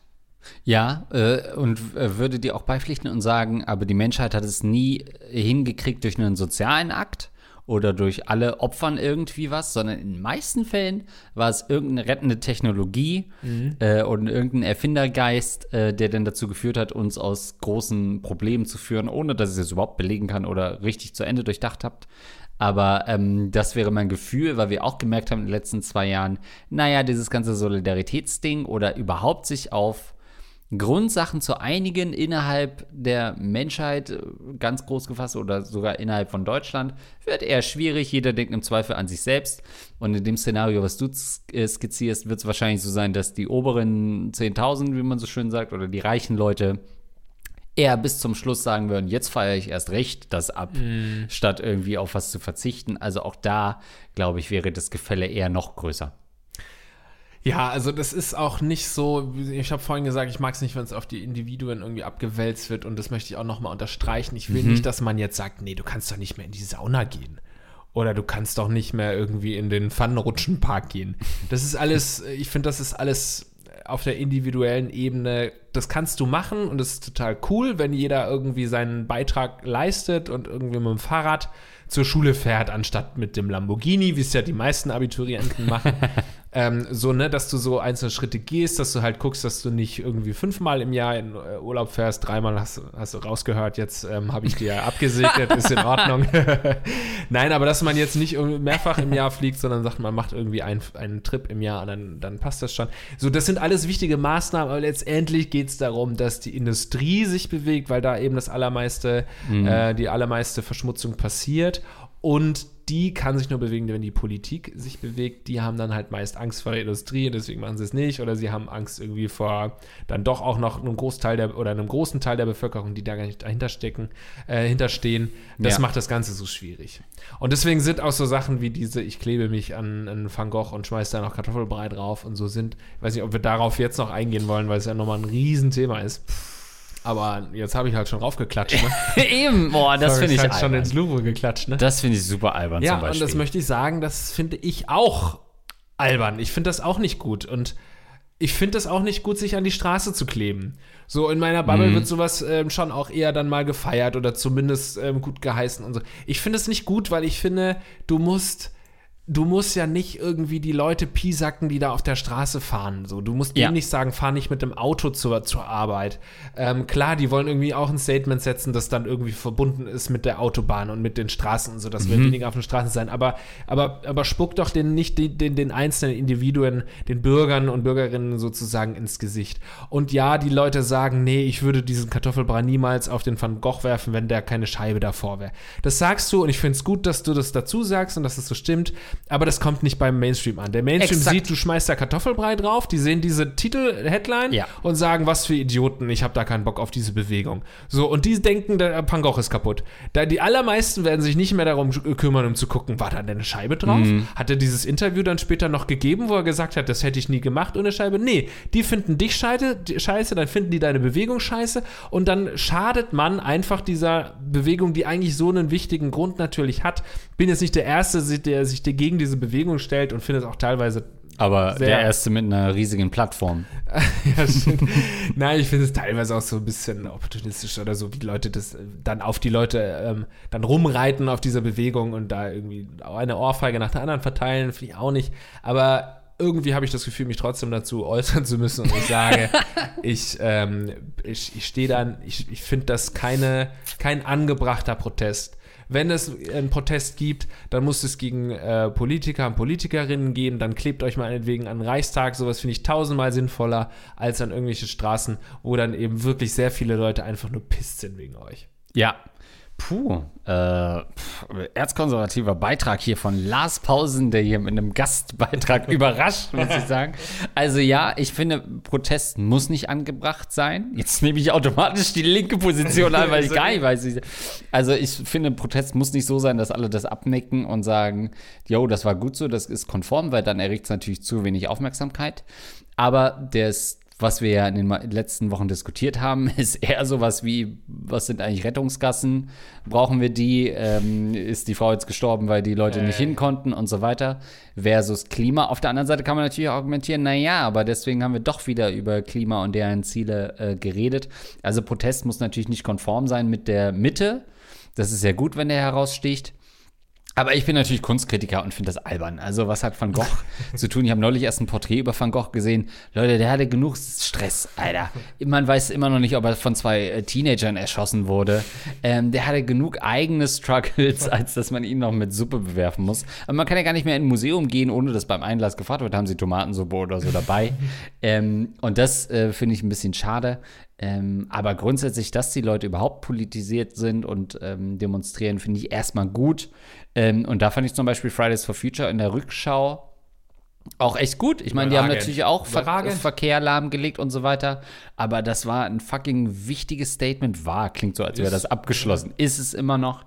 Ja, äh, und äh, würde dir auch beipflichten und sagen, aber die Menschheit hat es nie hingekriegt durch einen sozialen Akt oder durch alle Opfern irgendwie was, sondern in den meisten Fällen war es irgendeine rettende Technologie mhm. äh, und irgendein Erfindergeist, äh, der dann dazu geführt hat, uns aus großen Problemen zu führen, ohne dass ich es überhaupt belegen kann oder richtig zu Ende durchdacht habt. Aber ähm, das wäre mein Gefühl, weil wir auch gemerkt haben in den letzten zwei Jahren, naja, dieses ganze Solidaritätsding oder überhaupt sich auf Grundsachen zu einigen innerhalb der Menschheit, ganz groß gefasst oder sogar innerhalb von Deutschland, wird eher schwierig. Jeder denkt im Zweifel an sich selbst. Und in dem Szenario, was du äh, skizzierst, wird es wahrscheinlich so sein, dass die oberen 10.000, wie man so schön sagt, oder die reichen Leute eher bis zum Schluss sagen würden, jetzt feiere ich erst recht das ab, mm. statt irgendwie auf was zu verzichten. Also auch da, glaube ich, wäre das Gefälle eher noch größer. Ja, also das ist auch nicht so, ich habe vorhin gesagt, ich mag es nicht, wenn es auf die Individuen irgendwie abgewälzt wird und das möchte ich auch nochmal unterstreichen. Ich will mhm. nicht, dass man jetzt sagt, nee, du kannst doch nicht mehr in die Sauna gehen. Oder du kannst doch nicht mehr irgendwie in den Pfannenrutschenpark gehen. Das ist alles, ich finde, das ist alles auf der individuellen Ebene, das kannst du machen und das ist total cool, wenn jeder irgendwie seinen Beitrag leistet und irgendwie mit dem Fahrrad zur Schule fährt, anstatt mit dem Lamborghini, wie es ja die meisten Abiturienten machen. ähm, so, ne, dass du so einzelne Schritte gehst, dass du halt guckst, dass du nicht irgendwie fünfmal im Jahr in äh, Urlaub fährst, dreimal hast, hast du rausgehört, jetzt ähm, habe ich dir abgesegnet, ist in Ordnung. Nein, aber dass man jetzt nicht mehrfach im Jahr fliegt, sondern sagt, man macht irgendwie einen, einen Trip im Jahr und dann, dann passt das schon. So, das sind alles wichtige Maßnahmen, aber letztendlich geht es darum, dass die Industrie sich bewegt, weil da eben das allermeiste, mhm. äh, die allermeiste Verschmutzung passiert und die kann sich nur bewegen, wenn die Politik sich bewegt. Die haben dann halt meist Angst vor der Industrie, deswegen machen sie es nicht. Oder sie haben Angst irgendwie vor dann doch auch noch einem Großteil der oder einem großen Teil der Bevölkerung, die da gar nicht dahinter stecken, äh, hinterstehen. Das ja. macht das Ganze so schwierig. Und deswegen sind auch so Sachen wie diese, ich klebe mich an, an Van Gogh und schmeiße da noch Kartoffelbrei drauf und so sind, ich weiß nicht, ob wir darauf jetzt noch eingehen wollen, weil es ja nochmal ein Riesenthema ist. Aber jetzt habe ich halt schon raufgeklatscht. Ne? Eben, boah, das finde ich halt schon ins Louvre geklatscht. Ne? Das finde ich super albern ja, und das möchte ich sagen, das finde ich auch albern. Ich finde das auch nicht gut. Und ich finde es auch nicht gut, sich an die Straße zu kleben. So in meiner Bubble Mhm. wird sowas ähm, schon auch eher dann mal gefeiert oder zumindest ähm, gut geheißen und so. Ich finde es nicht gut, weil ich finde, du musst du musst ja nicht irgendwie die Leute piesacken, die da auf der Straße fahren. So, du musst Ja. denen nicht sagen, fahr nicht mit dem Auto zur, zur Arbeit. Ähm, klar, die wollen irgendwie auch ein Statement setzen, das dann irgendwie verbunden ist mit der Autobahn und mit den Straßen und so, dass wir weniger auf den Straßen sein. Aber, aber, aber spuck doch den nicht den, den, den einzelnen Individuen, den Bürgern und Bürgerinnen sozusagen ins Gesicht. Und ja, die Leute sagen, nee, ich würde diesen Kartoffelbrei niemals auf den Van Gogh werfen, wenn der keine Scheibe davor wäre. Das sagst du und ich finde es gut, dass du das dazu sagst und dass es so stimmt. Aber das kommt nicht beim Mainstream an. Der Mainstream Exakt. sieht, du schmeißt da Kartoffelbrei drauf, die sehen diese Titel-Headline Ja. und sagen, was für Idioten, ich habe da keinen Bock auf diese Bewegung. So, und die denken, der Van Gogh ist kaputt. Da die allermeisten werden sich nicht mehr darum kümmern, um zu gucken, war da denn eine Scheibe drauf? Hat er dieses Interview dann später noch gegeben, wo er gesagt hat, das hätte ich nie gemacht ohne Scheibe? Nee, die finden dich scheiße, dann finden die deine Bewegung scheiße und dann schadet man einfach dieser Bewegung, die eigentlich so einen wichtigen Grund natürlich hat. Bin jetzt nicht der Erste, der sich gegen diese Bewegung stellt und finde es auch teilweise Aber der erste mit einer riesigen Plattform. ja. Nein, ich finde es teilweise auch so ein bisschen opportunistisch oder so, wie Leute das äh, dann auf die Leute ähm, dann rumreiten auf dieser Bewegung und da irgendwie eine Ohrfeige nach der anderen verteilen, finde ich auch nicht. Aber irgendwie habe ich das Gefühl, mich trotzdem dazu äußern zu müssen und ich sage, ich, ähm, ich, ich stehe dann, ich, ich finde das keine, kein angebrachter Protest. Wenn es einen Protest gibt, dann muss es gegen äh, Politiker und Politikerinnen gehen. Dann klebt euch meinetwegen an den Reichstag. Sowas finde ich tausendmal sinnvoller als an irgendwelche Straßen, wo dann eben wirklich sehr viele Leute einfach nur pisst sind wegen euch. Ja. Puh, äh, erzkonservativer Beitrag hier von Lars Pausen, der hier mit einem Gastbeitrag überrascht, muss ich sagen. Also ja, ich finde, Protest muss nicht angebracht sein. Jetzt nehme ich automatisch die linke Position an, weil ich gar nicht weiß. Also ich finde, Protest muss nicht so sein, dass alle das abnicken und sagen, yo, das war gut so, das ist konform, weil dann erregt es natürlich zu wenig Aufmerksamkeit. Aber das was wir ja in den letzten Wochen diskutiert haben, ist eher sowas wie, was sind eigentlich Rettungsgassen? Brauchen wir die? Ähm, ist die Frau jetzt gestorben, weil die Leute nicht hin konnten und so weiter? Versus Klima. Auf der anderen Seite kann man natürlich auch argumentieren, naja, aber deswegen haben wir doch wieder über Klima und deren Ziele äh, geredet. Also Protest muss natürlich nicht konform sein mit der Mitte. Das ist ja gut, wenn der heraussticht. Aber ich bin natürlich Kunstkritiker und finde das albern. Also, was hat Van Gogh zu tun? Ich habe neulich erst ein Porträt über Van Gogh gesehen. Leute, der hatte genug Stress, Alter. Man weiß immer noch nicht, ob er von zwei äh, Teenagern erschossen wurde. Ähm, der hatte genug eigene Struggles, als dass man ihn noch mit Suppe bewerfen muss. Aber man kann ja gar nicht mehr in ein Museum gehen, ohne dass beim Einlass gefragt wird, haben sie Tomatensuppe oder so dabei. ähm, und das äh, finde ich ein bisschen schade. Ähm, aber grundsätzlich, dass die Leute überhaupt politisiert sind und ähm, demonstrieren, finde ich erstmal gut. Ähm, und da fand ich zum Beispiel Fridays for Future in der Rückschau auch echt gut. Ich meine, die haben natürlich auch Ver. Verkehr lahmgelegt und so weiter. Aber das war ein fucking wichtiges Statement. War, klingt so, als wäre das abgeschlossen. Ist es immer noch.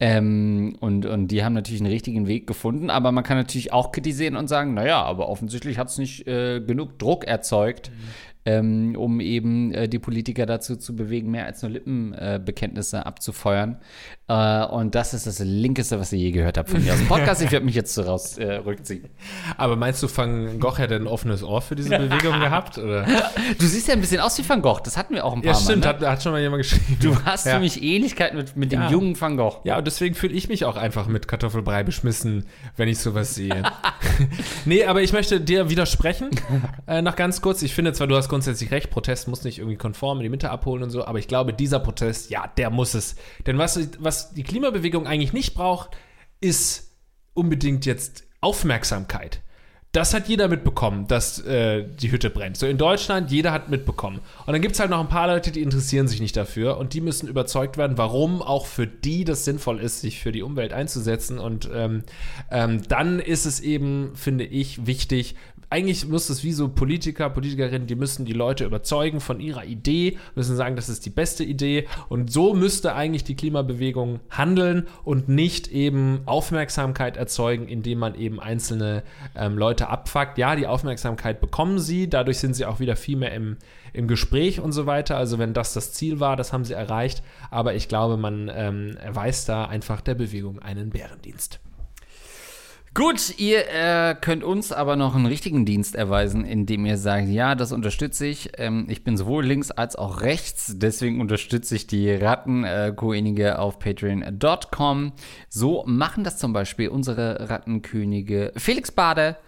Ähm, und, und die haben natürlich einen richtigen Weg gefunden, aber man kann natürlich auch kritisieren und sagen, naja, aber offensichtlich hat es nicht äh, genug Druck erzeugt, ähm, um eben äh, die Politiker dazu zu bewegen, mehr als nur Lippenbekenntnisse Bekenntnisse abzufeuern. Äh, und das ist das Linkeste, was ihr je gehört habt von mir aus dem Podcast. Ich werde mich jetzt so raus äh, rückziehen. Aber meinst du, Van Gogh hätte ein offenes Ohr für diese Bewegung gehabt? Oder? Du siehst ja ein bisschen aus wie Van Gogh, das hatten wir auch ein paar Ja, stimmt, Mal. Ne? hat, hat schon mal jemand geschrieben. Du hast ja. für mich Ähnlichkeit mit, mit dem Ja. jungen Van Gogh. Ja, und deswegen fühle ich mich auch einfach mit Kartoffelbrei beschmissen, wenn ich sowas sehe. nee, aber ich möchte dir widersprechen. Äh, noch ganz kurz. Ich finde zwar, du hast grundsätzlich recht, Protest muss nicht irgendwie konform in die Mitte abholen und so, aber ich glaube, dieser Protest, ja, der muss es. Denn was, was die Klimabewegung eigentlich nicht braucht, ist unbedingt jetzt Aufmerksamkeit. Das hat jeder mitbekommen, dass äh, die Hütte brennt. So in Deutschland, jeder hat mitbekommen. Und dann gibt es halt noch ein paar Leute, die interessieren sich nicht dafür und die müssen überzeugt werden, warum auch für die das sinnvoll ist, sich für die Umwelt einzusetzen. Und ähm, ähm, dann ist es eben, finde ich, wichtig, eigentlich muss es wie so Politiker, Politikerinnen, die müssen die Leute überzeugen von ihrer Idee, müssen sagen, das ist die beste Idee. Und so müsste eigentlich die Klimabewegung handeln und nicht eben Aufmerksamkeit erzeugen, indem man eben einzelne ähm, Leute abfuckt. Ja, die Aufmerksamkeit bekommen sie, dadurch sind sie auch wieder viel mehr im, im Gespräch und so weiter. Also wenn das das Ziel war, das haben sie erreicht. Aber ich glaube, man ähm, erweist da einfach der Bewegung einen Bärendienst. Gut, ihr äh, könnt uns aber noch einen richtigen Dienst erweisen, indem ihr sagt, ja, das unterstütze ich. Ähm, ich bin sowohl links als auch rechts, deswegen unterstütze ich die Rattenkönige äh, auf patreon.com. So machen das zum Beispiel unsere Rattenkönige Felix Bade,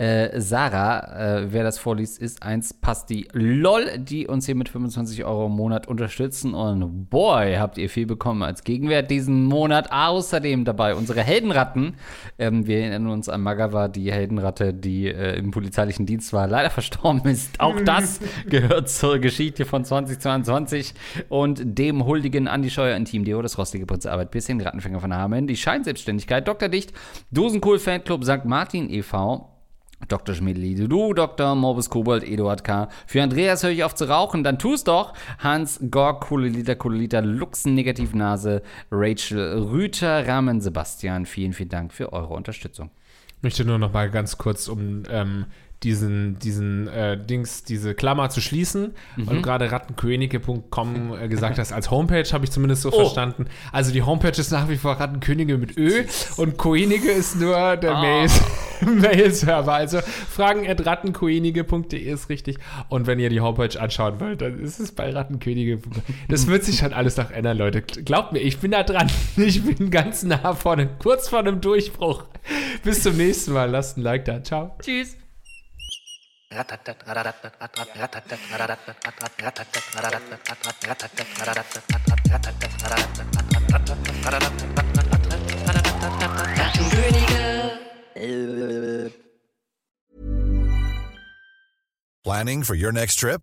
äh, Sarah, äh, wer das vorliest, ist eins Pasti LOL, die uns hier mit 25 Euro im Monat unterstützen. Und boy, habt ihr viel bekommen als Gegenwert diesen Monat. Außerdem dabei unsere Heldenratten. Ähm, wir erinnern uns an Magawa, die Heldenratte, die äh, im polizeilichen Dienst war, leider verstorben ist. Auch das gehört zur Geschichte von 2022. Und dem huldigen Andi Scheuer in Team Deo, das rostige Prinzarbeit, bis hin Rattenfänger von Hameln, die Scheinselbstständigkeit, Dr. Dicht, Dosenkohl Fanclub St. Martin e.V., Dr. Schmidli, du, Dr. Morbus Kobold, Eduard K. Für Andreas höre ich auf zu rauchen, dann tu's doch. Hans Gorg, Kuliliter, Kuliliter, Luxen, Negativnase, Rachel Rüter, Rahmen, Sebastian. Vielen, vielen Dank für eure Unterstützung. Ich möchte nur noch mal ganz kurz, um ähm, diesen, diesen äh, Dings, diese Klammer zu schließen, mhm. weil du gerade rattenkönige.com äh, gesagt hast, als Homepage habe ich zumindest so oh. verstanden. Also die Homepage ist nach wie vor Rattenkönige mit Ö und Könige ist nur der ah. Mails, Mail-Server. Also fragen at rattenkönige.de ist richtig. Und wenn ihr die Homepage anschauen wollt, dann ist es bei Rattenkönige. Das wird sich halt alles noch ändern, Leute. Glaubt mir, ich bin da dran. Ich bin ganz nah vorne, kurz vor einem Durchbruch. Bis zum nächsten Mal. Lasst ein Like da. Ciao. Tschüss. Planning for your next trip?